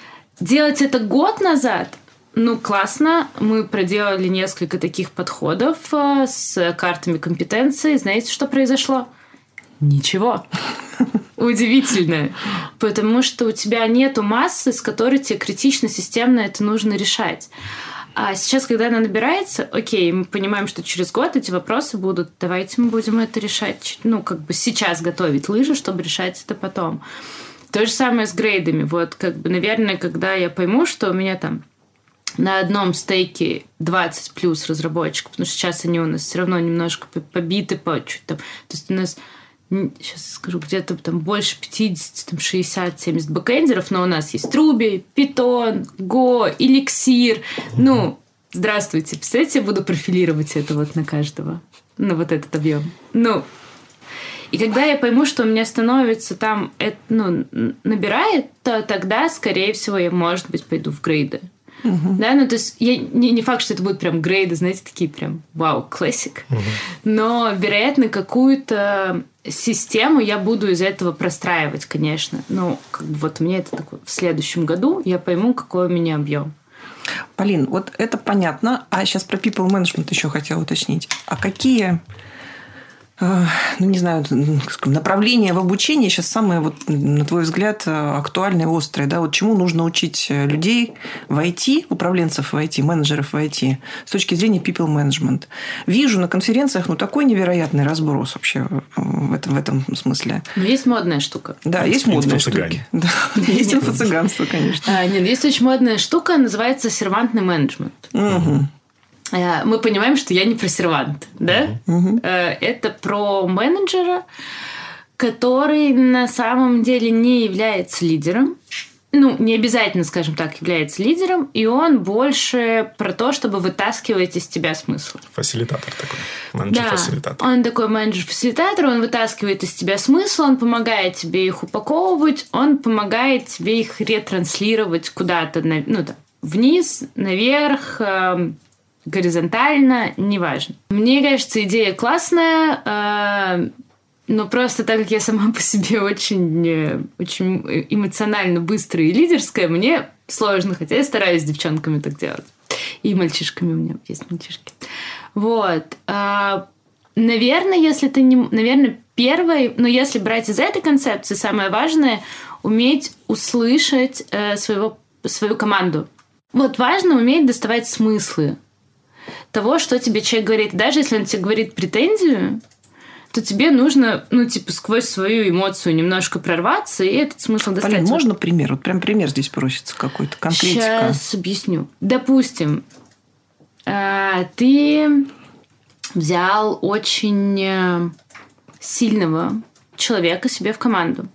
делать это год назад, ну, классно. Мы проделали несколько таких подходов э, с картами компетенции. Знаете, что произошло? Ничего. Удивительно. Потому что у тебя нету массы, с которой тебе критично, системно это нужно решать. А сейчас, когда она набирается, окей, мы понимаем, что через год эти вопросы будут. Давайте мы будем это решать. Ну, как бы сейчас готовить лыжи, чтобы решать это потом. То же самое с грейдами. Вот, как бы, наверное, когда я пойму, что у меня там на одном стейке 20 плюс разработчиков, потому что сейчас они у нас все равно немножко по- побиты по чуть там. То есть у нас сейчас скажу, где-то там больше 50, там 60, 70 бэкэндеров, но у нас есть Ruby, Python, Go, Elixir. Ну, здравствуйте. Представляете, я буду профилировать это вот на каждого. На вот этот объем. Ну, и когда я пойму, что у меня становится там, это, ну, набирает, то тогда, скорее всего, я, может быть, пойду в грейды. Да, ну то есть я, не, не факт, что это будут прям грейды, знаете, такие прям вау, классик. Но, вероятно, какую-то систему я буду из этого простраивать, конечно. Ну, как бы вот меня это такое в следующем году я пойму, какой у меня объем. Полин, вот это понятно. А сейчас про people management еще хотела уточнить. А какие ну, не знаю, направления в обучении сейчас самое, вот, на твой взгляд, э, актуальное и острое? Да? Вот чему нужно учить э, людей в IT, управленцев в IT, менеджеров в IT, с точки зрения people management? Вижу на конференциях ну, такой невероятный разброс вообще э, в этом, в этом смысле. Но есть модная штука. Да, есть штуки. Да, Есть инфо-цыганство, конечно. А, нет, есть очень модная штука, называется сервантный менеджмент. Э, Мы понимаем, что я не про сервант, да? Э, Это про менеджера, который на самом деле не является лидером. Ну, не обязательно, скажем так, является лидером, и он больше про то, чтобы вытаскивать из тебя смысл. Фасилитатор такой. Менеджер-фасилитатор. он такой менеджер-фасилитатор, он вытаскивает из тебя смысл, он помогает тебе их упаковывать, он помогает тебе их ретранслировать куда-то, ну, там, вниз, наверх, эм, горизонтально, неважно. Мне кажется, идея классная, э, но просто так как я сама по себе очень, э, очень эмоционально быстрая и лидерская, мне сложно, хотя я стараюсь с девчонками так делать. И мальчишками у меня есть мальчишки. Вот. А, Наверное, если ты не... Наверное, первое... Но если брать из этой концепции, самое важное — уметь услышать э, своего, свою команду. Вот важно уметь доставать смыслы. Того, что тебе человек говорит. Даже если он тебе говорит претензию, то тебе нужно, ну, типа, сквозь свою эмоцию немножко прорваться, и этот смысл достать. Полин, можно пример? Вот прям пример здесь просится какой-то, конкретика. Сейчас объясню. Допустим, э, ты взял очень э, сильного человека себе в команду.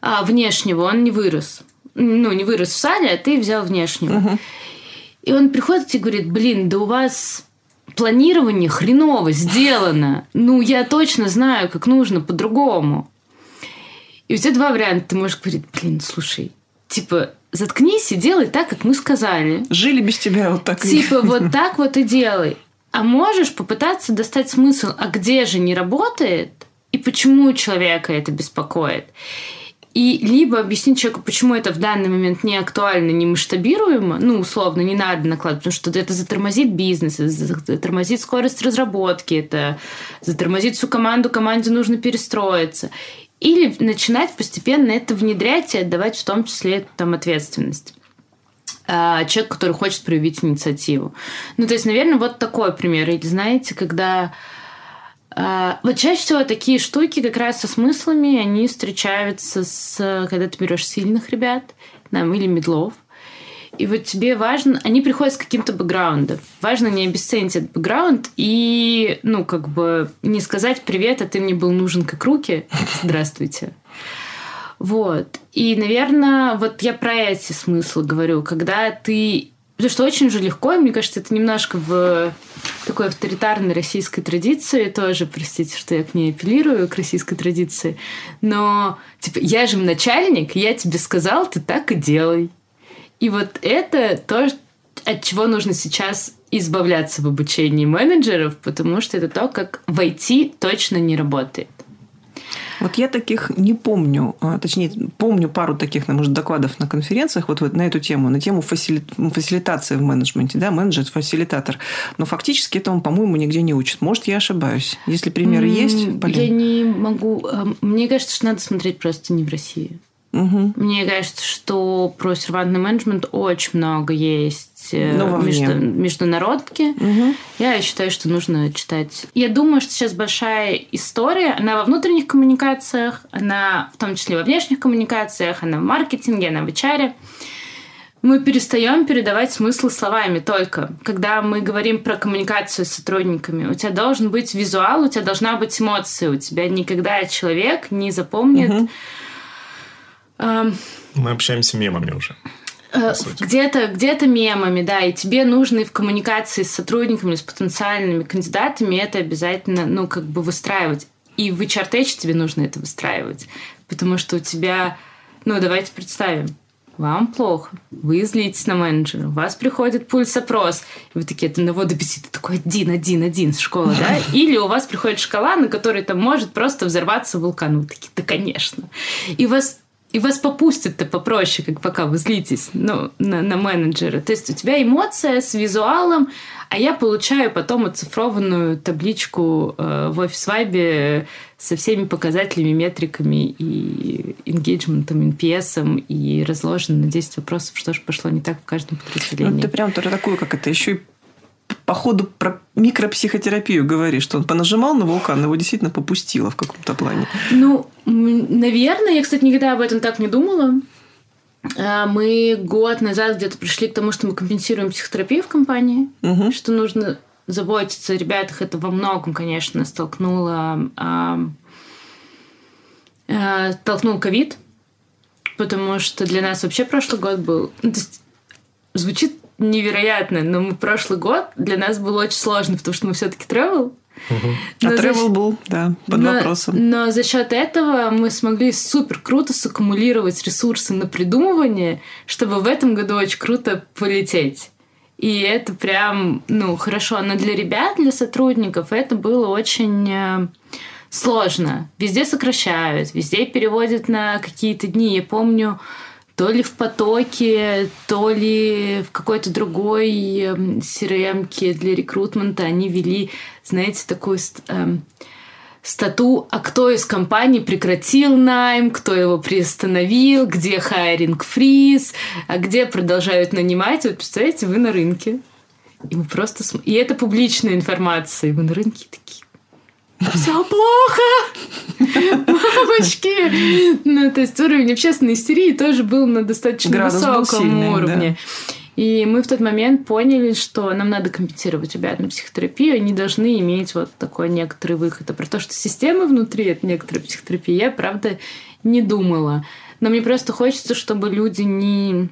А внешнего он не вырос. Ну, не вырос в сале, а ты взял внешнего. Мгм. И он приходит и говорит, блин, да у вас планирование хреново сделано. Ну, я точно знаю, как нужно по-другому. И у тебя два варианта. Ты можешь говорить, блин, слушай, типа, заткнись и делай так, как мы сказали. Жили без тебя вот так. Типа, вот так вот и делай. А можешь попытаться достать смысл, а где же не работает, и почему человека это беспокоит. И либо объяснить человеку, почему это в данный момент не актуально, не масштабируемо, ну, условно, не надо накладывать, потому что это затормозит бизнес, это затормозит скорость разработки, это затормозит всю команду, команде нужно перестроиться. Или начинать постепенно это внедрять и отдавать в том числе там ответственность а, человек, который хочет проявить инициативу. Ну, то есть, наверное, вот такой пример. Или знаете, когда... а, Вот чаще всего такие штуки как раз со смыслами, они встречаются с... Когда ты берешь сильных ребят, там, или медлов, и вот тебе важно... Они приходят с каким-то бэкграундом. Важно не обесценить этот бэкграунд и, ну, как бы не сказать «Привет, а ты мне был нужен как руки. Здравствуйте». Вот. И, наверное, вот я про эти смыслы говорю, когда ты... Потому что очень же легко, и мне кажется, это немножко в такой авторитарной российской традиции тоже, простите, что я к ней апеллирую, к российской традиции, но, типа, я же начальник, я тебе сказал, ты так и делай. И вот это то, от чего нужно сейчас избавляться в обучении менеджеров, потому что это то, как в IT точно не работает. Вот я таких не помню, а, точнее, помню пару таких, на может, докладов на конференциях вот, вот на эту тему, на тему фасили- фасилитации в менеджменте, да, менеджер, фасилитатор. Но фактически этому, по-моему, нигде не учат. Может, я ошибаюсь. Если примеры М, есть, Полин? Я не могу... э, Мне кажется, что надо смотреть просто не в России. Мгм. Мне кажется, что про сервантный менеджмент очень много есть э, Ну, между- международки. Мгм. Я считаю, что нужно читать. Я думаю, что сейчас большая история. Она во внутренних коммуникациях, она в том числе во внешних коммуникациях, она в маркетинге, она в HR. Мы перестаем передавать смыслы словами только. Когда мы говорим про коммуникацию с сотрудниками, у тебя должен быть визуал, у тебя должна быть эмоция. У тебя никогда человек не запомнит эм, Мы общаемся мемами уже. Э. Где-то где мемами, да, и тебе нужно и в коммуникации с сотрудниками, с потенциальными кандидатами это обязательно, ну, как бы выстраивать. И в HR тебе нужно это выстраивать, потому что у тебя, ну, давайте представим, вам плохо, вы злитесь на менеджера, у вас приходит пульс-опрос, и вы такие, от 1 до 5, ты такой один, один, один, школа, да? Или у вас приходит шкала, на которой там может просто взорваться вулкан. Вы такие, да, конечно. И вас и вас попустят-то попроще, как пока вы злитесь ну, на, на менеджера. То есть у тебя эмоция с визуалом, а я получаю потом оцифрованную табличку э, в офис вайбе со всеми показателями, метриками и engagement, NPS, и разложено на 10 вопросов, что же пошло не так в каждом Ну, подразделении. ты прям тоже такую, как это, еще и по ходу про микропсихотерапию говоришь, что он понажимал на вулкан, его действительно попустило в каком-то плане. Ну, наверное, я, кстати, никогда об этом так не думала. А, Мы год назад где-то пришли к тому, что мы компенсируем психотерапию в компании, Мгм. что нужно заботиться о ребятах. Это во многом, конечно, столкнуло а, а, столкнул ковид, потому что для нас вообще прошлый год был... ну, то есть звучит невероятно, но мы прошлый год для нас был очень сложно, потому что мы все-таки travel. А Но за travel был, да, под но, вопросом. но за счет этого мы смогли супер круто саккумулировать ресурсы на придумывание, чтобы в этом году очень круто полететь. И это прям, ну, хорошо. Но для ребят, для сотрудников это было очень э, сложно. Везде сокращают, везде переводят на какие-то дни. Я помню, то ли в потоке, то ли в какой-то другой crm для рекрутмента они вели, знаете, такую эм, стату, а кто из компаний прекратил найм, кто его приостановил, где хайринг фриз, а где продолжают нанимать. Вот представляете, вы на рынке. И мы просто... см- И это публичная информация. И мы на рынке такие... Все плохо! Мамочки! Ну, то есть уровень общественной истерии тоже был на достаточно Градус высоком сильный, да. уровне. И мы в тот момент поняли, что нам надо компенсировать ребятам психотерапию, они должны иметь вот такой некоторый выход. А про то, что система внутри — это некоторая психотерапия, я, правда, не думала. Но мне просто хочется, чтобы люди не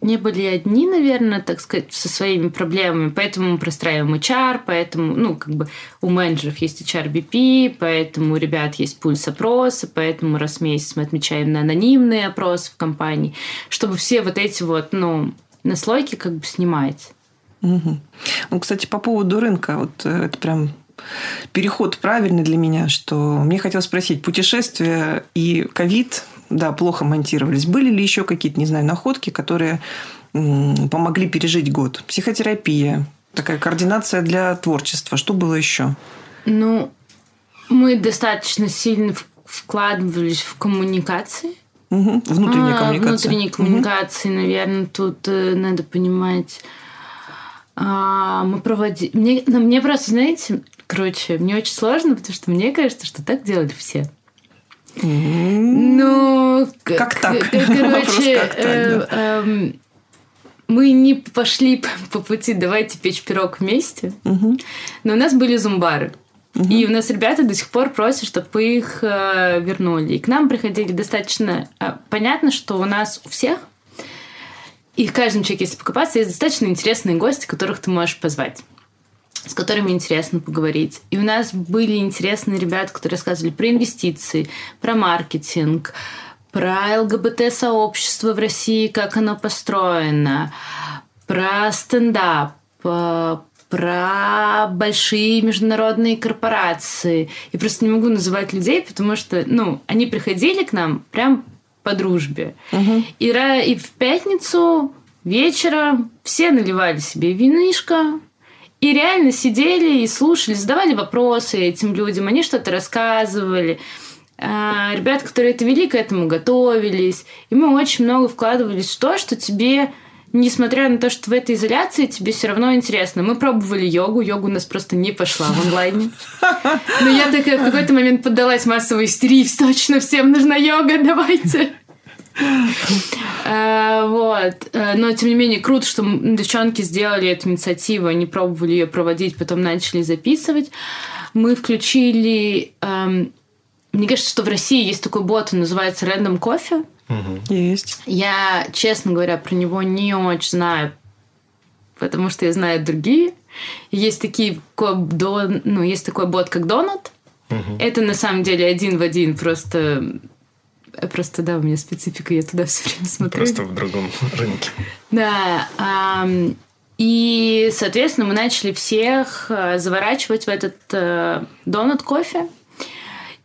не были одни, наверное, так сказать, со своими проблемами. Поэтому мы простраиваем HR, поэтому, ну, как бы у менеджеров есть HRBP, поэтому у ребят есть пульс опроса, поэтому раз в месяц мы отмечаем на анонимные опросы в компании, чтобы все вот эти вот, ну, наслойки как бы снимать. Мгм. Ну, кстати, по поводу рынка, вот э, это прям переход правильный для меня, что мне хотелось спросить, путешествия и ковид, да, плохо монтировались. Были ли еще какие-то, не знаю, находки, которые помогли пережить год? Психотерапия, такая координация для творчества. Что было еще? Ну, мы достаточно сильно вкладывались в коммуникации. Мгм. Внутренняя А, коммуникация. Внутренней Мгм. коммуникации, наверное, тут э, надо понимать. А, мы проводили... Мне, ну, мне просто, знаете, короче, мне очень сложно, потому что мне кажется, что так делали все. Ну, Как так? Короче, как так, э, эм, мы не пошли по- пути «давайте печь пирог вместе», но у нас были зумбары. И у нас ребята до сих пор просят, чтобы их э, вернули. И к нам приходили достаточно... э, понятно, что у нас у всех, и в каждом человеке, если покопаться, есть достаточно интересные гости, которых ты можешь позвать с которыми интересно поговорить. И у нас были интересные ребята, которые рассказывали про инвестиции, про маркетинг, про ЛГБТ-сообщество в России, как оно построено, про стендап, э, про большие международные корпорации. Я просто не могу называть людей, потому что, ну, они приходили к нам прям по дружбе. И, ра- и в пятницу вечером все наливали себе винишко, и реально сидели и слушали, задавали вопросы этим людям, они что-то рассказывали. А, Ребята, которые это вели, к этому готовились. И мы очень много вкладывались в то, что тебе, несмотря на то, что в этой изоляции, тебе все равно интересно. Мы пробовали йогу, йога у нас просто не пошла в онлайне. Но я такая в какой-то момент поддалась массовой истерии. Точно, всем нужна йога, давайте. А, Вот. Э, Но, тем не менее, круто, что девчонки сделали эту инициативу. Они пробовали ее проводить, потом начали записывать. Мы включили... эм, Мне кажется, что в России есть такой бот, он называется Random Coffee. Есть. Я, честно говоря, про него не очень знаю, потому что я знаю другие. Есть такие ну, есть такой бот, как Донат. Это на самом деле один в один, просто просто да, у меня специфика, я туда все время смотрю. Просто в другом рынке. Да. и, соответственно, мы начали всех э, заворачивать в этот э, донат кофе.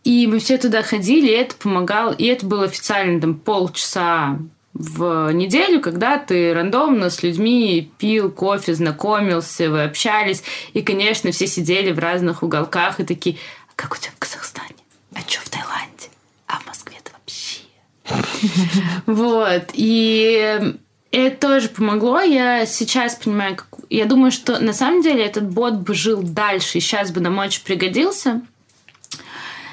И мы все туда ходили, и это помогало. И это было официально там полчаса в неделю, когда ты рандомно с людьми пил кофе, знакомился, вы общались. И, конечно, все сидели в разных уголках и такие, а как у тебя в Казахстане? А что в Таиланде? А в Москве-то вообще? Вот. И это тоже помогло. Я сейчас понимаю, как... я думаю, что на самом деле этот бот бы жил дальше, и сейчас бы нам очень пригодился.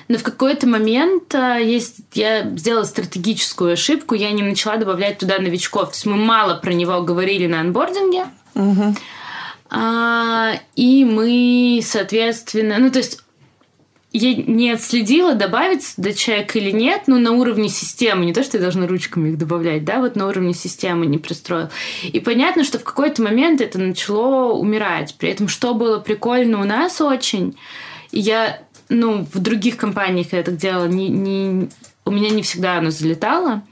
Но в какой-то момент а, есть, я сделала стратегическую ошибку, я не начала добавлять туда новичков. То есть мы мало про него говорили на анбординге. Мгм. А, и мы, соответственно, ну то есть я не отследила, добавить до человека или нет, но на уровне системы, не то, что я должна ручками их добавлять, да, вот на уровне системы не пристроил. И понятно, что в какой-то момент это начало умирать. При этом, что было прикольно у нас очень, я, ну, в других компаниях я так делала, не, не, у меня не всегда оно залетало,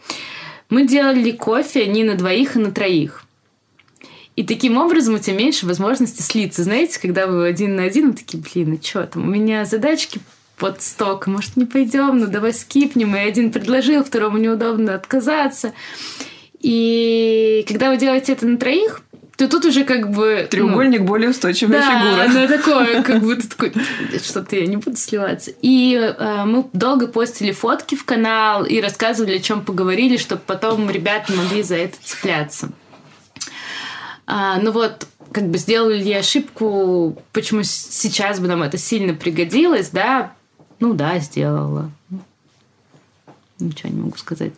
мы делали кофе не на двоих, а на троих. И таким образом у тебя меньше возможности слиться. Знаете, когда вы один на один, вы такие, блин, ну что там, у меня задачки под сток, может, не пойдем, ну давай скипнем. И один предложил, второму неудобно отказаться. И когда вы делаете это на троих, то тут уже как бы... ну, Треугольник более устойчивая да, фигура. она такое, как будто такой, что-то я не буду сливаться. И э, мы долго постили фотки в канал и рассказывали, о чем поговорили, чтобы потом ребята могли за это цепляться. А, ну вот, как бы сделали ли ошибку, почему сейчас бы нам это сильно пригодилось, да? Ну да, сделала. Ничего не могу сказать.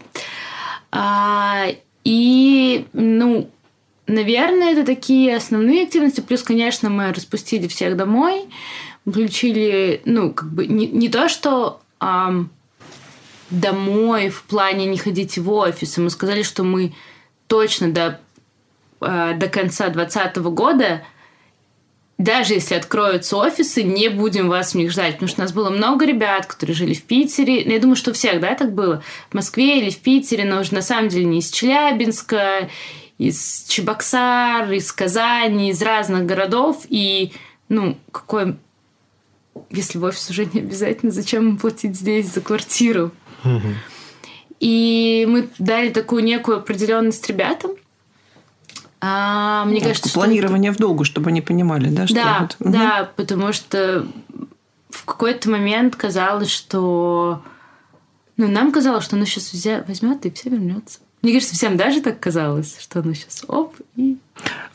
А, и, ну, наверное, это такие основные активности. Плюс, конечно, мы распустили всех домой, включили, ну, как бы не, не то, что а, домой в плане не ходить в офис. Мы сказали, что мы точно до, а, до конца 2020 года даже если откроются офисы, не будем вас в них ждать, потому что у нас было много ребят, которые жили в Питере. Ну, я думаю, что у всех, да, так было. В Москве или в Питере, но уже на самом деле не из Челябинска, из Чебоксар, из Казани, из разных городов. И, ну, какой... Если в офис уже не обязательно, зачем платить здесь за квартиру? И мы дали такую некую определенность ребятам, а, мне ну, кажется, планирование что... в долгу, чтобы они понимали, да? Что да, вот... да, угу. потому что в какой-то момент казалось, что ну, нам казалось, что оно сейчас взя... возьмет и все вернется. Мне кажется, всем даже так казалось, что оно сейчас оп и...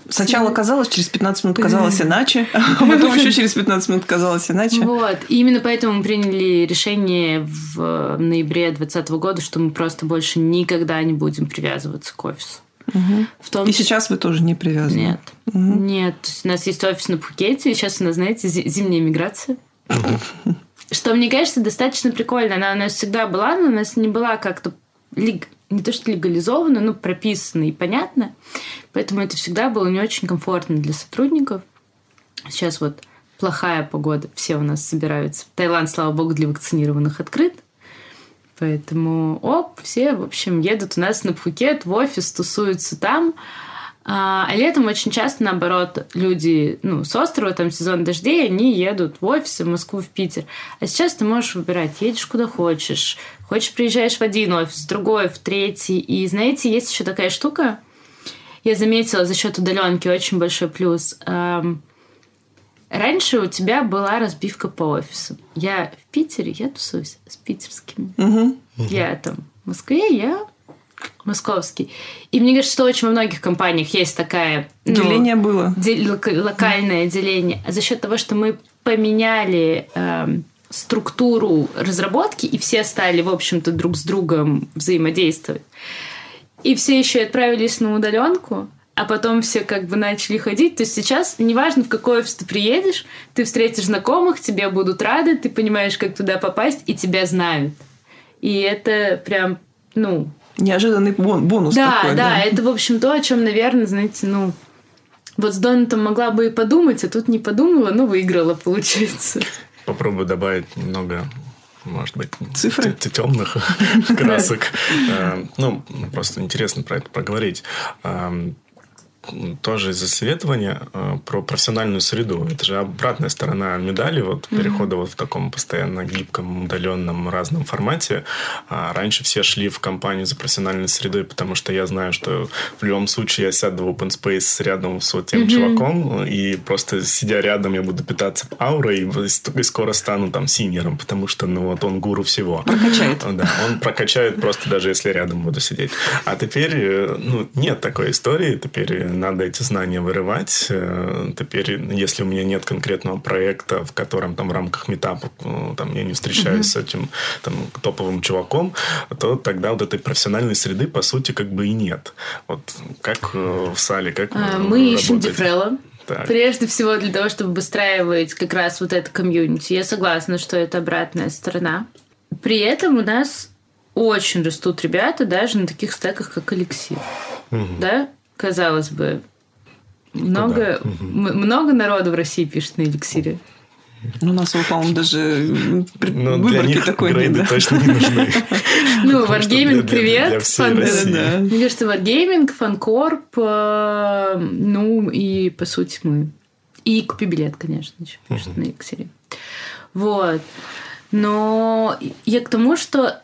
Сначала казалось, через 15 минут казалось иначе, а потом еще через 15 минут казалось иначе. Вот. И именно поэтому мы приняли решение в ноябре 2020 года, что мы просто больше никогда не будем привязываться к офису. Угу. В том... И сейчас вы тоже не привязаны? Нет. Угу. Нет. У нас есть офис на Пхукете, и сейчас у нас, знаете, зимняя миграция. Что, мне кажется, достаточно прикольно. Она у нас всегда была, но у нас не была как-то лег... не то что легализована, но прописана и понятно. Поэтому это всегда было не очень комфортно для сотрудников. Сейчас вот плохая погода, все у нас собираются. Таиланд, слава богу, для вакцинированных открыт. Поэтому, оп, все, в общем, едут у нас на Пхукет, в офис, тусуются там. А, а летом очень часто, наоборот, люди ну, с острова, там сезон дождей, они едут в офисы в Москву, в Питер. А сейчас ты можешь выбирать, едешь куда хочешь. Хочешь, приезжаешь в один офис, в другой, в третий. И знаете, есть еще такая штука, я заметила за счет удаленки очень большой плюс. Раньше у тебя была разбивка по офисам. Я в Питере, я тусуюсь с питерскими. Угу. Я там в Москве, я московский. И мне кажется, что очень во многих компаниях есть такая... Ну, деление было. Де- локальное деление. А за счет того, что мы поменяли э, структуру разработки, и все стали, в общем-то, друг с другом взаимодействовать, и все еще отправились на удаленку, а потом все как бы начали ходить. То есть сейчас, неважно, в какой офис ты приедешь, ты встретишь знакомых, тебе будут рады, ты понимаешь, как туда попасть, и тебя знают. И это прям, ну... Неожиданный бон бонус да, такой. Да, да, это, в общем, то, о чем, наверное, знаете, ну... Вот с Донатом могла бы и подумать, а тут не подумала, но выиграла, получается. Попробую добавить немного может быть, цифры темных красок. Э, ну, просто интересно про это поговорить тоже из исследования э, про профессиональную среду. Это же обратная сторона медали, вот mm-hmm. перехода вот в таком постоянно гибком, удаленном, разном формате. А раньше все шли в компанию за профессиональной средой, потому что я знаю, что в любом случае я сяду в open space рядом с вот тем mm-hmm. чуваком, и просто сидя рядом я буду питаться аурой, и скоро стану там синером, потому что ну вот он гуру всего. Прокачает. Да, он прокачает просто даже если рядом буду сидеть. А теперь э, ну, нет такой истории, теперь надо эти знания вырывать. Э, теперь, если у меня нет конкретного проекта, в котором там в рамках метапа э, там, я не встречаюсь mm-hmm. с этим там, топовым чуваком, то тогда вот этой профессиональной среды, по сути, как бы и нет. Вот как э, в Сале, как а, Мы ищем дефрела. Так. Прежде всего для того, чтобы выстраивать как раз вот это комьюнити. Я согласна, что это обратная сторона. При этом у нас очень растут ребята даже на таких стеках, как эликсир. Угу. Да? Казалось бы, много, да. много народу в России пишет на эликсире. Ну, у нас, по-моему, даже Но ну, выборки такой нет. Да? точно не нужны. Ну, Wargaming, привет. Мне кажется, Wargaming, Фанкорп, э, ну, и, по сути, мы. И купи билет, конечно, еще пишет на эликсире. Вот. Но я к тому, что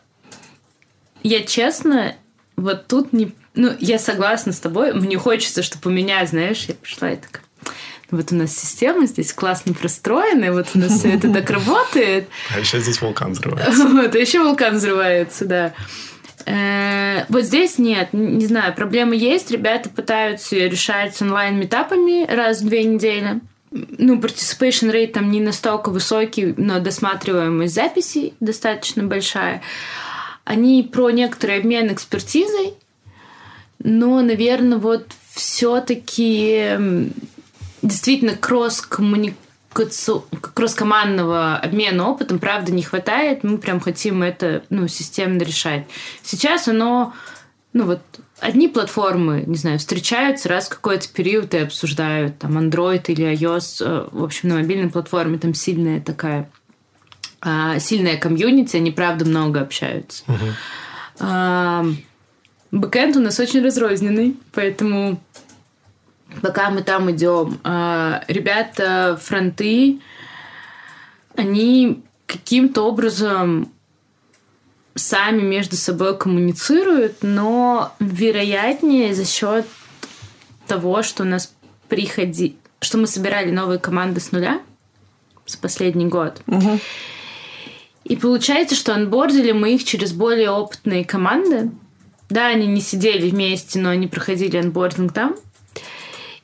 я честно вот тут не ну, я согласна с тобой. Мне хочется, чтобы у меня, знаешь, я пришла и такая, вот у нас система здесь классно простроена, вот у нас все это так работает. А еще здесь вулкан взрывается. Вот, а еще вулкан взрывается, да. Э, вот здесь нет, не знаю, проблемы есть. Ребята пытаются решать онлайн-метапами раз в две недели. Ну, participation rate там не настолько высокий, но досматриваемость записей достаточно большая. Они про некоторый обмен экспертизой, но, наверное, вот все-таки действительно кросс-коммуникация кросс-командного обмена опытом, правда, не хватает. Мы прям хотим это ну, системно решать. Сейчас оно, ну вот, одни платформы, не знаю, встречаются раз в какой-то период и обсуждают, там, Android или iOS, э, в общем, на мобильной платформе там сильная такая, а, сильная комьюнити, они, правда, много общаются. Uh-huh. Бэкэнд у нас очень разрозненный, поэтому пока мы там идем, а, ребята фронты, они каким-то образом сами между собой коммуницируют, но вероятнее за счет того, что у нас приходи, что мы собирали новые команды с нуля с последний год. Угу. И получается, что анбордили мы их через более опытные команды. Да, они не сидели вместе, но они проходили анбординг там.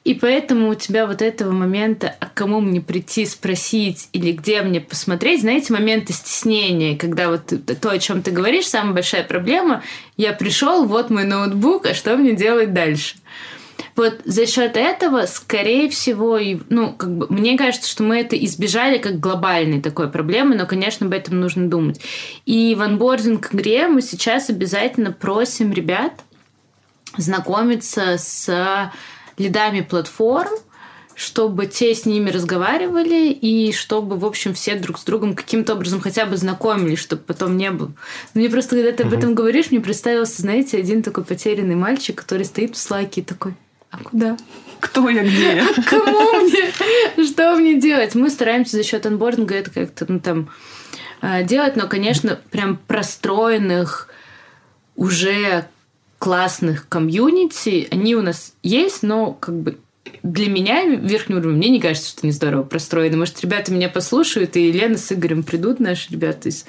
И поэтому у тебя вот этого момента, а кому мне прийти спросить или где мне посмотреть, знаете, моменты стеснения, когда вот то, о чем ты говоришь, самая большая проблема, я пришел, вот мой ноутбук, а что мне делать дальше? Вот за счет этого, скорее всего, ну, как бы, мне кажется, что мы это избежали как глобальной такой проблемы, но, конечно, об этом нужно думать. И в анбординг игре мы сейчас обязательно просим ребят знакомиться с лидами платформ, чтобы те с ними разговаривали и чтобы, в общем, все друг с другом каким-то образом хотя бы знакомились, чтобы потом не было. Но мне просто, когда ты об этом говоришь, мне представился, знаете, один такой потерянный мальчик, который стоит в слайке и такой, а куда? Кто я где? А кому мне? Что мне делать? Мы стараемся за счет onboarding -а это как-то ну, там а, делать, но, конечно, прям простроенных уже классных комьюнити, они у нас есть, но как бы для меня верхний уровень, мне не кажется, что они здорово простроены. Может, ребята меня послушают, и Лена с Игорем придут, наши ребята из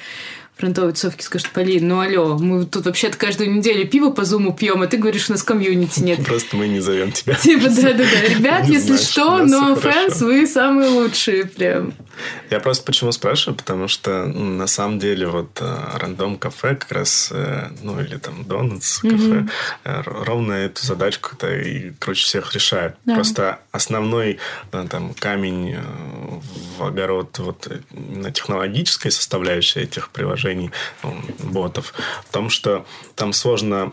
фронтовой тусовки скажут, Полин, ну алло, мы тут вообще-то каждую неделю пиво по Zoom -у пьем, а ты говоришь, у нас комьюнити нет. Просто мы не зовем тебя. Типа, да-да-да. Ребят, если что, no offence, вы самые лучшие прям. Я просто почему спрашиваю, потому что ну, на самом деле вот э, рандом кафе как раз, э, ну или там донатс кафе, mm-hmm. ровно эту задачку-то и круче всех решает. Просто основной там камень в огород вот на технологической составляющей этих приложений, ботов, в том, что там сложно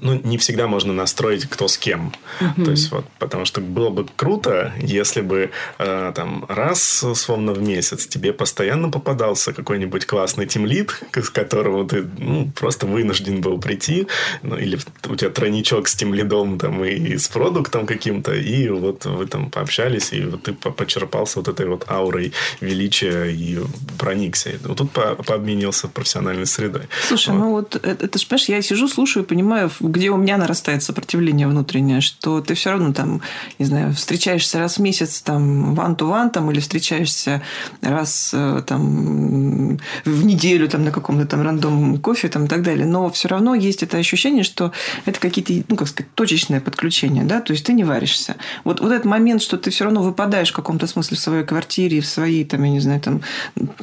ну, не всегда можно настроить, кто с кем. Uh-huh. То есть, вот, потому что было бы круто, если бы э, там раз, словно в месяц, тебе постоянно попадался какой-нибудь классный тимлит, с которого ты ну, просто вынужден был прийти, ну, или у тебя тройничок с тимлидом там, и с продуктом каким-то, и вот вы там пообщались, и вот ты почерпался вот этой вот аурой величия и проникся. Вот тут по пообменился профессиональной средой. Слушай, вот. ну вот это, это ж, понимаешь, я сижу, слушаю, понимаю, где у меня нарастает сопротивление внутреннее, что ты все равно там, не знаю, встречаешься раз в месяц там ван-ту-ван там или встречаешься раз э, там в неделю там на каком-то там рандомном кофе там и так далее, но все равно есть это ощущение, что это какие-то, ну, как сказать, точечное подключение, да, то есть ты не варишься. Вот, вот этот момент, что ты все равно выпадаешь в каком-то смысле в своей квартире, в своей, там, я не знаю, там,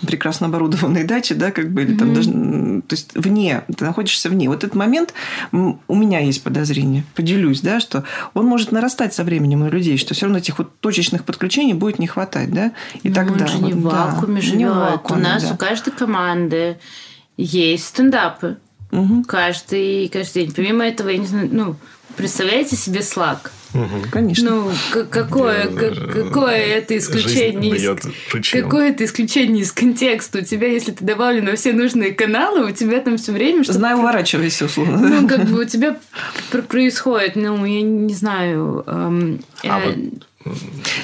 прекрасно оборудованной даче, да, как бы, или там mm-hmm. даже, то есть вне, ты находишься вне. Вот этот момент у меня есть подозрение, поделюсь, да, что он может нарастать со временем у людей, что все равно этих вот точечных подключений будет не хватать, да, и ну, тогда. Он же не вот, в вакууме да, живет. Не в вакууме, у нас да. у каждой команды есть стендапы. Угу. Каждый, каждый день. Помимо этого, я не знаю, ну, представляете себе Slack? Угу. Конечно. Ну, какое, как, какое это исключение из, какое это исключение из контекста? У тебя, если ты добавлен на все нужные каналы, у тебя там все время что Знаю, уворачивайся, условно. Ну, как бы у тебя происходит, ну, я не знаю... Эм, а э, вот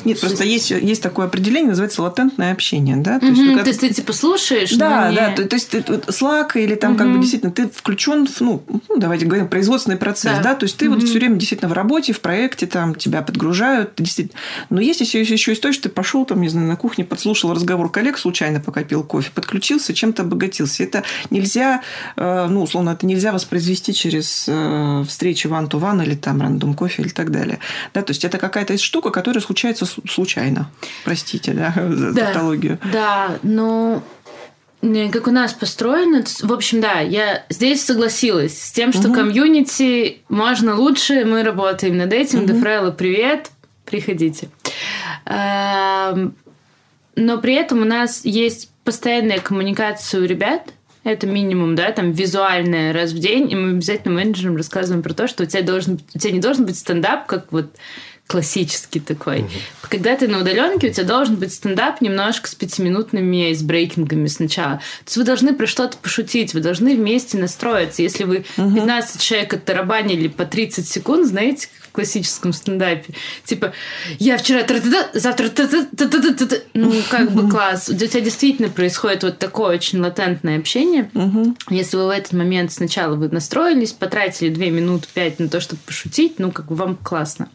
Нет, просто есть, есть такое определение, называется латентное общение, да? То, есть, то есть ты типа слушаешь, Да, не... да, то, то есть ты, Slack или там как бы действительно ты включен в, ну, ну, давайте говорим, производственный процесс, да, да? то есть ты вот все время действительно в работе, в проекте, там тебя подгружают, действительно. Но есть еще, еще история, что ты пошел там, не знаю, на кухне, подслушал разговор коллег случайно, пока пил кофе, подключился, чем-то обогатился. Это нельзя, э, ну, условно, это нельзя воспроизвести через э, встречи one-to-one или там рандом кофе или так далее. Да, то есть это какая-то штука, которая случается случайно. Простите, да, за да, тавтологию. Да, но как у нас построено, в общем, да, я здесь согласилась с тем, что угу. комьюнити можно лучше, мы работаем над этим. Угу. Дефрелла, привет, приходите. Эм, но при этом у нас есть постоянная коммуникация у ребят, это минимум, да, там визуальная раз в день, и мы обязательно менеджерам рассказываем про то, что у тебя должен, у тебя не должен быть стендап, как вот классический такой. Угу. Когда ты на удаленке, у тебя должен быть стендап немножко с пятиминутными айсбрейкингами сначала. То есть вы должны про что-то пошутить, вы должны вместе настроиться. Если вы угу. 15 человек оттарабанили по 30 секунд, знаете, в классическом стендапе. Типа, я вчера завтра ну, как бы класс. У тебя действительно происходит вот такое очень латентное общение. Если вы в этот момент сначала вы настроились, потратили 2 минуты 5 на то, чтобы пошутить, ну, как бы вам классно.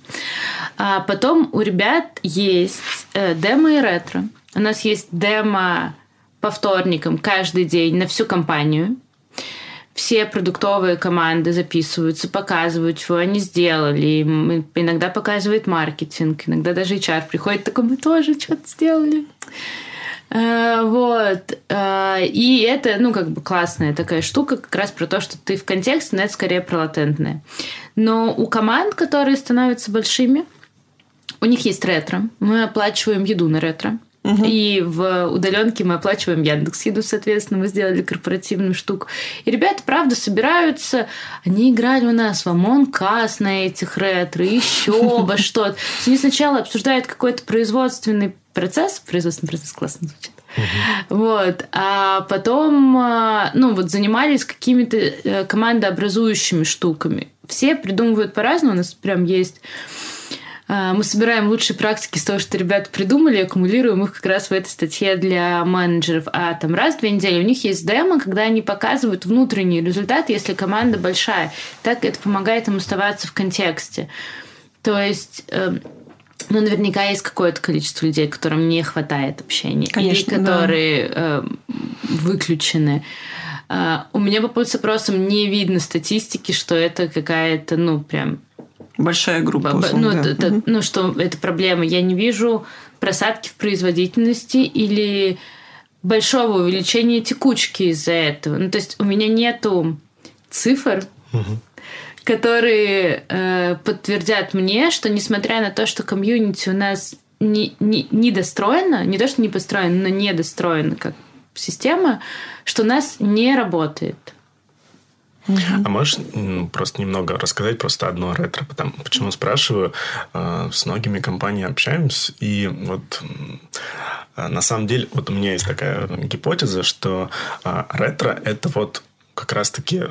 А потом у ребят есть э, демо и ретро. У нас есть демо по вторникам каждый день на всю компанию все продуктовые команды записываются, показывают, что они сделали. Иногда показывает маркетинг, иногда даже HR приходит такой, мы тоже что-то сделали. Э, вот. Э, и это, ну, как бы классная такая штука, как раз про то, что ты в контексте, но это скорее про латентное. Но у команд, которые становятся большими, у них есть ретро. Мы оплачиваем еду на ретро. Угу. И в удаленке мы оплачиваем Яндекс Еду, соответственно, мы сделали корпоративную штуку. И ребята, правда, собираются. Они играли у нас в Among Us на этих ретро, еще во что-то. Они сначала обсуждают какой-то производственный процесс. Производственный процесс классно звучит. Угу. Вот. А потом, а, ну, вот занимались какими-то э, командообразующими штуками. Все придумывают по-разному. У нас прям есть мы собираем лучшие практики с того, что ребята придумали, аккумулируем их как раз в этой статье для менеджеров. А там раз в две недели у них есть демо, когда они показывают внутренний результат, если команда большая. Так это помогает им оставаться в контексте. То есть эм, ну, наверняка есть какое-то количество людей, которым не хватает общения. Конечно, или которые да. э, выключены. Uh, у меня по запросам не видно статистики, что это какая-то, ну, прям Большая группа. Б- ну, да. это, угу. ну, что это проблема. Я не вижу просадки в производительности или большого увеличения текучки из-за этого. Ну, то есть у меня нету цифр, угу. которые э, подтвердят мне, что несмотря на то, что комьюнити у нас не, не, недостроено, не то, что не построено, но недостроено как система, что у нас не работает. А можешь просто немного рассказать просто одно ретро? Потому, почему спрашиваю? А, с многими компаниями общаемся, и вот а, на самом деле вот у меня есть такая гипотеза, что а, ретро – это вот как раз-таки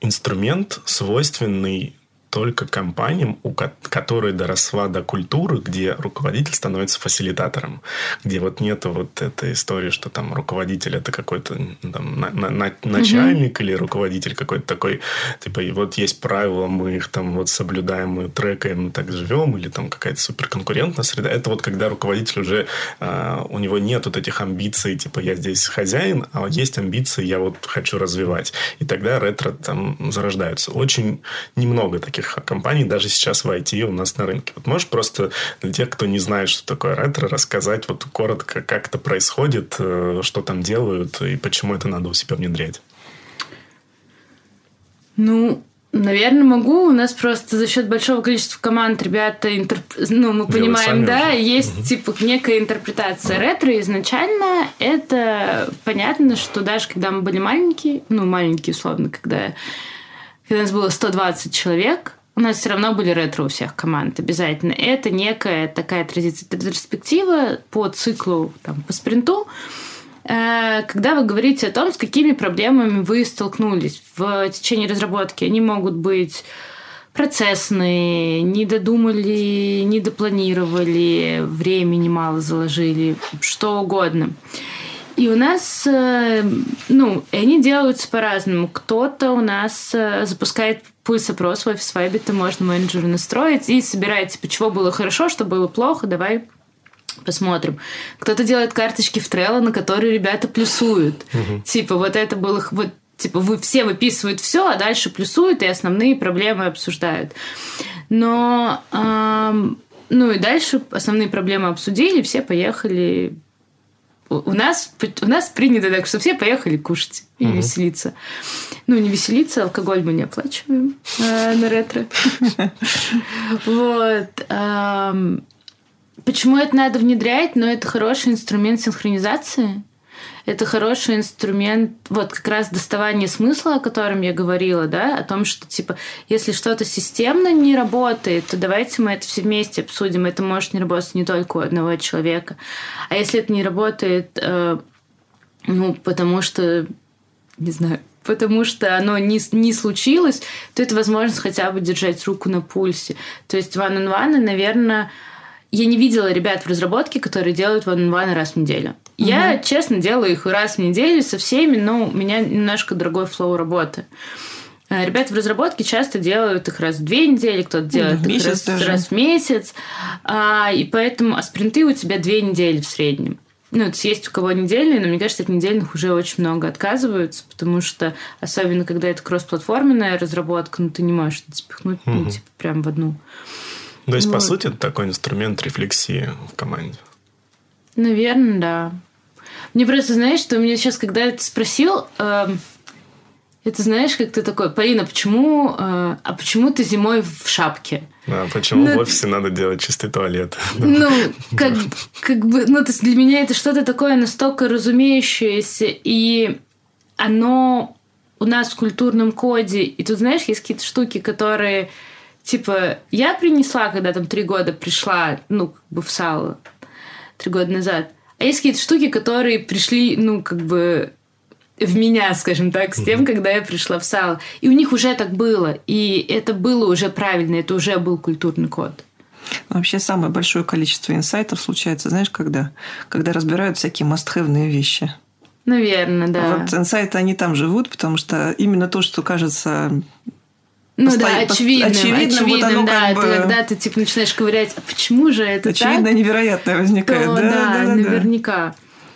инструмент, свойственный только компаниям, у которые доросла до культуры, где руководитель становится фасилитатором, где вот нету вот этой истории, что там руководитель это какой-то там, на, на, начальник угу. или руководитель какой-то такой, типа, и вот есть правила, мы их там вот соблюдаем, мы трекаем, так живем, или там какая-то суперконкурентная среда. Это вот когда руководитель уже, э, у него нет вот этих амбиций, типа, я здесь хозяин, а есть амбиции, я вот хочу развивать. И тогда ретро там зарождаются. Очень немного таких таких компаний даже сейчас в IT у нас на рынке. Вот можешь просто для тех, кто не знает, что такое ретро, рассказать вот коротко, как это происходит, э, что там делают и почему это надо у себя внедрять? Ну, Наверное, могу. У нас просто за счет большого количества команд ребята, интерп... ну, мы понимаем, да, уже. есть угу. типа некая интерпретация угу. ретро. Изначально это понятно, что даже когда мы были маленькие, ну, маленькие, условно, когда когда нас было 120 человек, у нас все равно были ретро у всех команд обязательно. Это некая такая традиция, ретроспектива по циклу, там, по спринту, э, когда вы говорите о том, с какими проблемами вы столкнулись в течение разработки. Они могут быть процессные, не додумали, не допланировали, времени мало заложили, что угодно. И у нас, э, ну, они делаются по-разному. Кто-то у нас э, запускает пульс-опрос в офис Vibe, это можно менеджеру настроить и собирает, типа, чего было хорошо, что было плохо, давай посмотрим. Кто-то делает карточки в Trello, на которые ребята плюсуют. Угу. Типа, вот это было... Вот, типа, вы все выписывают все, а дальше плюсуют и основные проблемы обсуждают. Но... Эм, ну и дальше основные проблемы обсудили, все поехали у нас, у нас принято так, что все поехали кушать и угу. веселиться. Ну, не веселиться, алкоголь мы не оплачиваем э, на ретро. Вот. Почему это надо внедрять? Но это хороший инструмент синхронизации это хороший инструмент, вот как раз доставание смысла, о котором я говорила, да, о том, что, типа, если что-то системно не работает, то давайте мы это все вместе обсудим. Это может не работать не только у одного человека. А если это не работает, э, ну, потому что, не знаю, потому что оно не, не случилось, то это возможность хотя бы держать руку на пульсе. То есть one-on-one, наверное, я не видела ребят в разработке, которые делают one-on-one раз в неделю. Угу. Я, честно, делаю их раз в неделю со всеми, но у меня немножко другой флоу работы. Э, ребята в разработке часто делают их раз в две недели, кто-то делает да, их раз, раз в месяц. А, и поэтому а спринты у тебя две недели в среднем. Ну, это есть у кого недельные, но мне кажется, от недельных уже очень много отказываются, потому что, особенно когда это кроссплатформенная разработка, ну, ты не можешь это спихнуть, угу. ну, типа, прям в одну. То есть, вот. по сути, это такой инструмент рефлексии в команде. Наверное, да. Мне просто, знаешь, что меня сейчас, когда это спросил, э, это знаешь, как ты такой, Полина, почему, э, а почему ты зимой в шапке? А почему ну, в офисе надо делать чистый туалет? Ну, как, как бы, ну, то есть для меня это что-то такое настолько разумеющееся, и оно у нас в культурном коде, и тут, знаешь, есть какие-то штуки, которые, типа, я принесла, когда там три года пришла, ну, как бы в сало, три года назад, а есть какие-то штуки, которые пришли, ну, как бы в меня, скажем так, с тем, когда я пришла в сало. И у них уже так было. И это было уже правильно, это уже был культурный код. Вообще самое большое количество инсайтов случается, знаешь, когда? Когда разбирают всякие мастхэвные вещи. Наверное, да. Вот инсайты, они там живут, потому что именно то, что кажется ну да, очевидным, очевидным, очевидным вот да, как бы... ты, когда ты типа начинаешь ковырять, а почему же это Очевидно, так? невероятное возникает. То, да, да, да, наверняка. Да.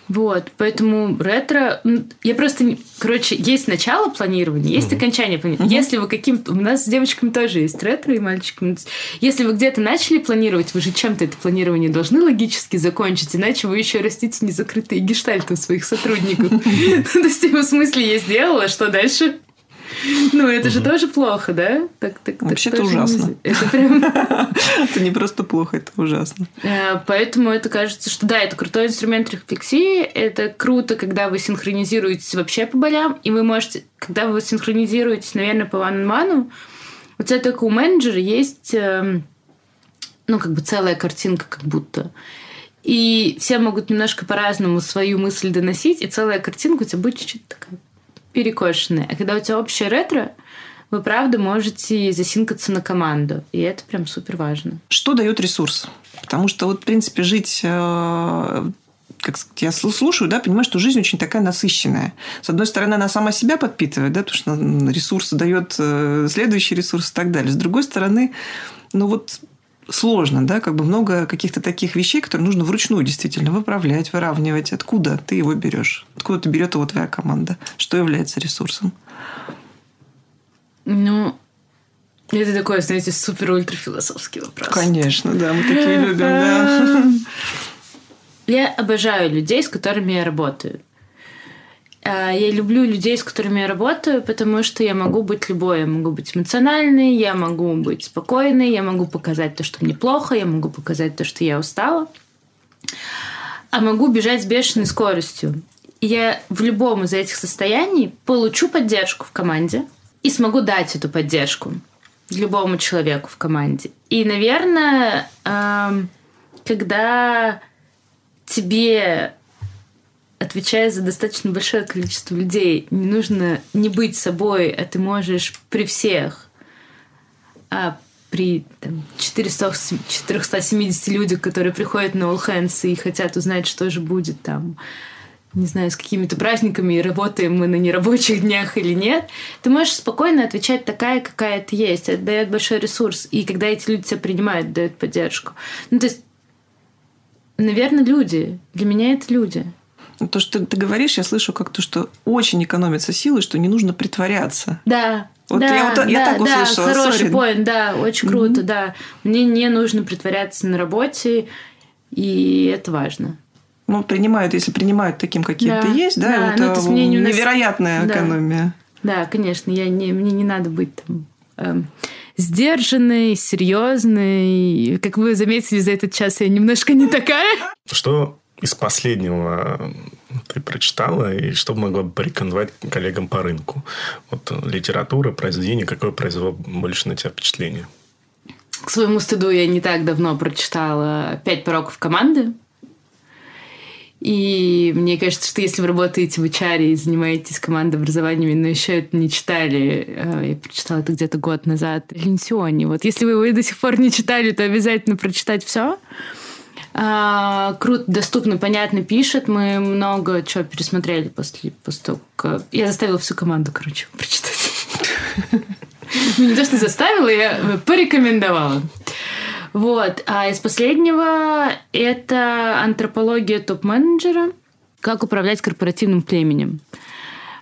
Вот, поэтому ретро... Я просто... Короче, есть начало планирования, есть uh-huh. окончание планирования. Uh-huh. Если вы каким-то... У нас с девочками тоже есть ретро и мальчиками. Если вы где-то начали планировать, вы же чем-то это планирование должны логически закончить, иначе вы еще растите незакрытые гештальты у своих сотрудников. То есть, в смысле, я сделала, что дальше? Ну, это же тоже плохо, да? Так, так, Вообще это ужасно. Это прям... Это не просто плохо, это ужасно. Э, поэтому это кажется, что да, это крутой инструмент рефлексии. Это круто, когда вы синхронизируетесь вообще по болям, и вы можете, когда вы синхронизируетесь, наверное, по ван-ману, у тебя только у менеджера есть эм, ну, как бы целая картинка как будто. И все могут немножко по-разному свою мысль доносить, и целая картинка у тебя будет чуть-чуть такая перекошенные. А когда у тебя общее ретро, вы правда можете засинкаться на команду. И это прям супер важно. Что дает ресурс? Потому что вот, в принципе, жить э, как я слушаю, да, понимаю, что жизнь очень такая насыщенная. С одной стороны, она сама себя подпитывает, да, потому что ресурсы дает э, следующий ресурс и так далее. С другой стороны, ну вот сложно, да, как бы много каких-то таких вещей, которые нужно вручную действительно выправлять, выравнивать. Откуда ты его берешь? Откуда ты берет его твоя команда? Что является ресурсом? Ну, это такой, знаете, супер-ультрафилософский вопрос. Конечно, да, мы такие любим, да. Я обожаю людей, с которыми я работаю. А, я люблю людей, с которыми я работаю, потому что я могу быть любой. Я могу быть эмоциональной, я могу быть спокойной, я могу показать то, что мне плохо, я могу показать то, что я устала. А могу бежать с бешеной скоростью. Я в любом из этих состояний получу поддержку в команде и смогу дать эту поддержку любому человеку в команде. И, наверное, когда тебе отвечая за достаточно большое количество людей, не нужно не быть собой, а ты можешь при всех а при там, 400, 470 людях, которые приходят на All Hands и хотят узнать, что же будет там, не знаю, с какими-то праздниками, работаем мы на нерабочих днях или нет, ты можешь спокойно отвечать такая, какая ты есть. Это дает большой ресурс. И когда эти люди тебя принимают, дают поддержку. Ну, то есть, наверное, люди. Для меня это люди. То, что ты говоришь, я слышу как то, что очень экономится силы, что не нужно притворяться. Да, вот да, я, вот, да, я так да, услышала. хороший поинт, да, очень круто, mm-hmm. да. Мне не нужно притворяться на работе, и это важно. Ну, принимают, если принимают таким, каким Да, ты есть, да, да, это ну, то есть мне не унос- невероятная Да. экономия. Да, конечно, я не, мне не надо быть там эм, сдержанной, серьезной. Как вы заметили за этот час, я немножко не такая. Что из последнего ты прочитала и что могла бы порекомендовать коллегам по рынку? Вот э, литература, произведение, какое произвело больше на тебя впечатление? К своему стыду я не так давно прочитала «Пять пороков команды». И мне кажется, что если вы работаете в HR и занимаетесь командообразованиями, но еще это не читали, э, я прочитала это где-то год назад, Ленсиони. Вот если вы его до сих пор не читали, то обязательно прочитать все. А, круто, доступно, понятно пишет. Мы много чего пересмотрели после, после того, как... Я заставила всю команду, короче, прочитать. Не то, что заставила, я порекомендовала. Вот. А из последнего это антропология топ-менеджера. Как управлять корпоративным племенем.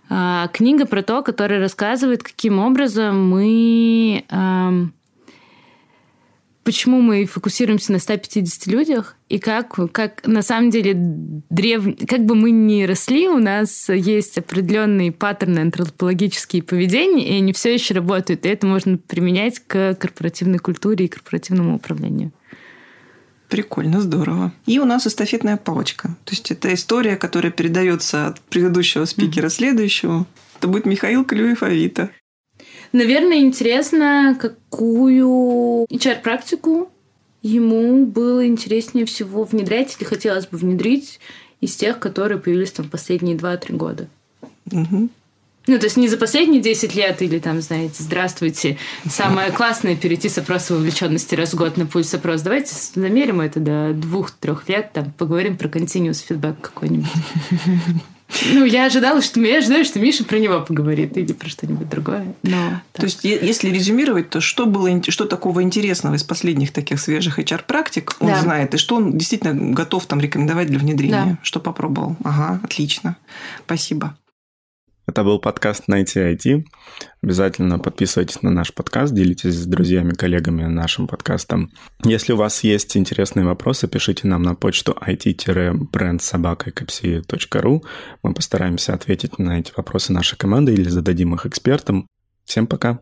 А, Книга про то, которая рассказывает, каким образом мы... Почему мы фокусируемся на 150 людях и как, как на самом деле древ... как бы мы ни росли, у нас есть определенные паттерны антропологические поведения, и они все еще работают. И это можно применять к корпоративной культуре и корпоративному управлению. Прикольно, здорово. И у нас эстафетная палочка. То есть это история, которая передается от предыдущего спикера следующему. Это будет Михаил Клюев Авито. Наверное, интересно, какую HR-практику ему было интереснее всего внедрять или хотелось бы внедрить из тех, которые появились там последние 2-3 года. Мгм. Ну, то есть не за последние 10 лет или там, знаете, здравствуйте, самое классное перейти с опроса вовлеченности раз в год на пульс опрос. Давайте замерим это до двух-трех лет, там, поговорим про continuous фидбэк какой-нибудь. Ну, я ожидала, что я ожидаю, что Миша про него поговорит или про что-нибудь другое. Но То есть, если резюмировать, то что было, что такого интересного из последних таких свежих HR-практик он Да. знает, и что он действительно готов там рекомендовать для внедрения? Да. Что попробовал? Ага, отлично. Спасибо. Это был подкаст Найти IT. Обязательно подписывайтесь на наш подкаст, делитесь с друзьями, коллегами нашим подкастом. Если у вас есть интересные вопросы, пишите нам на почту it-brandsobakakapsi.ru. Мы постараемся ответить на эти вопросы нашей команды или зададим их экспертам. Всем пока!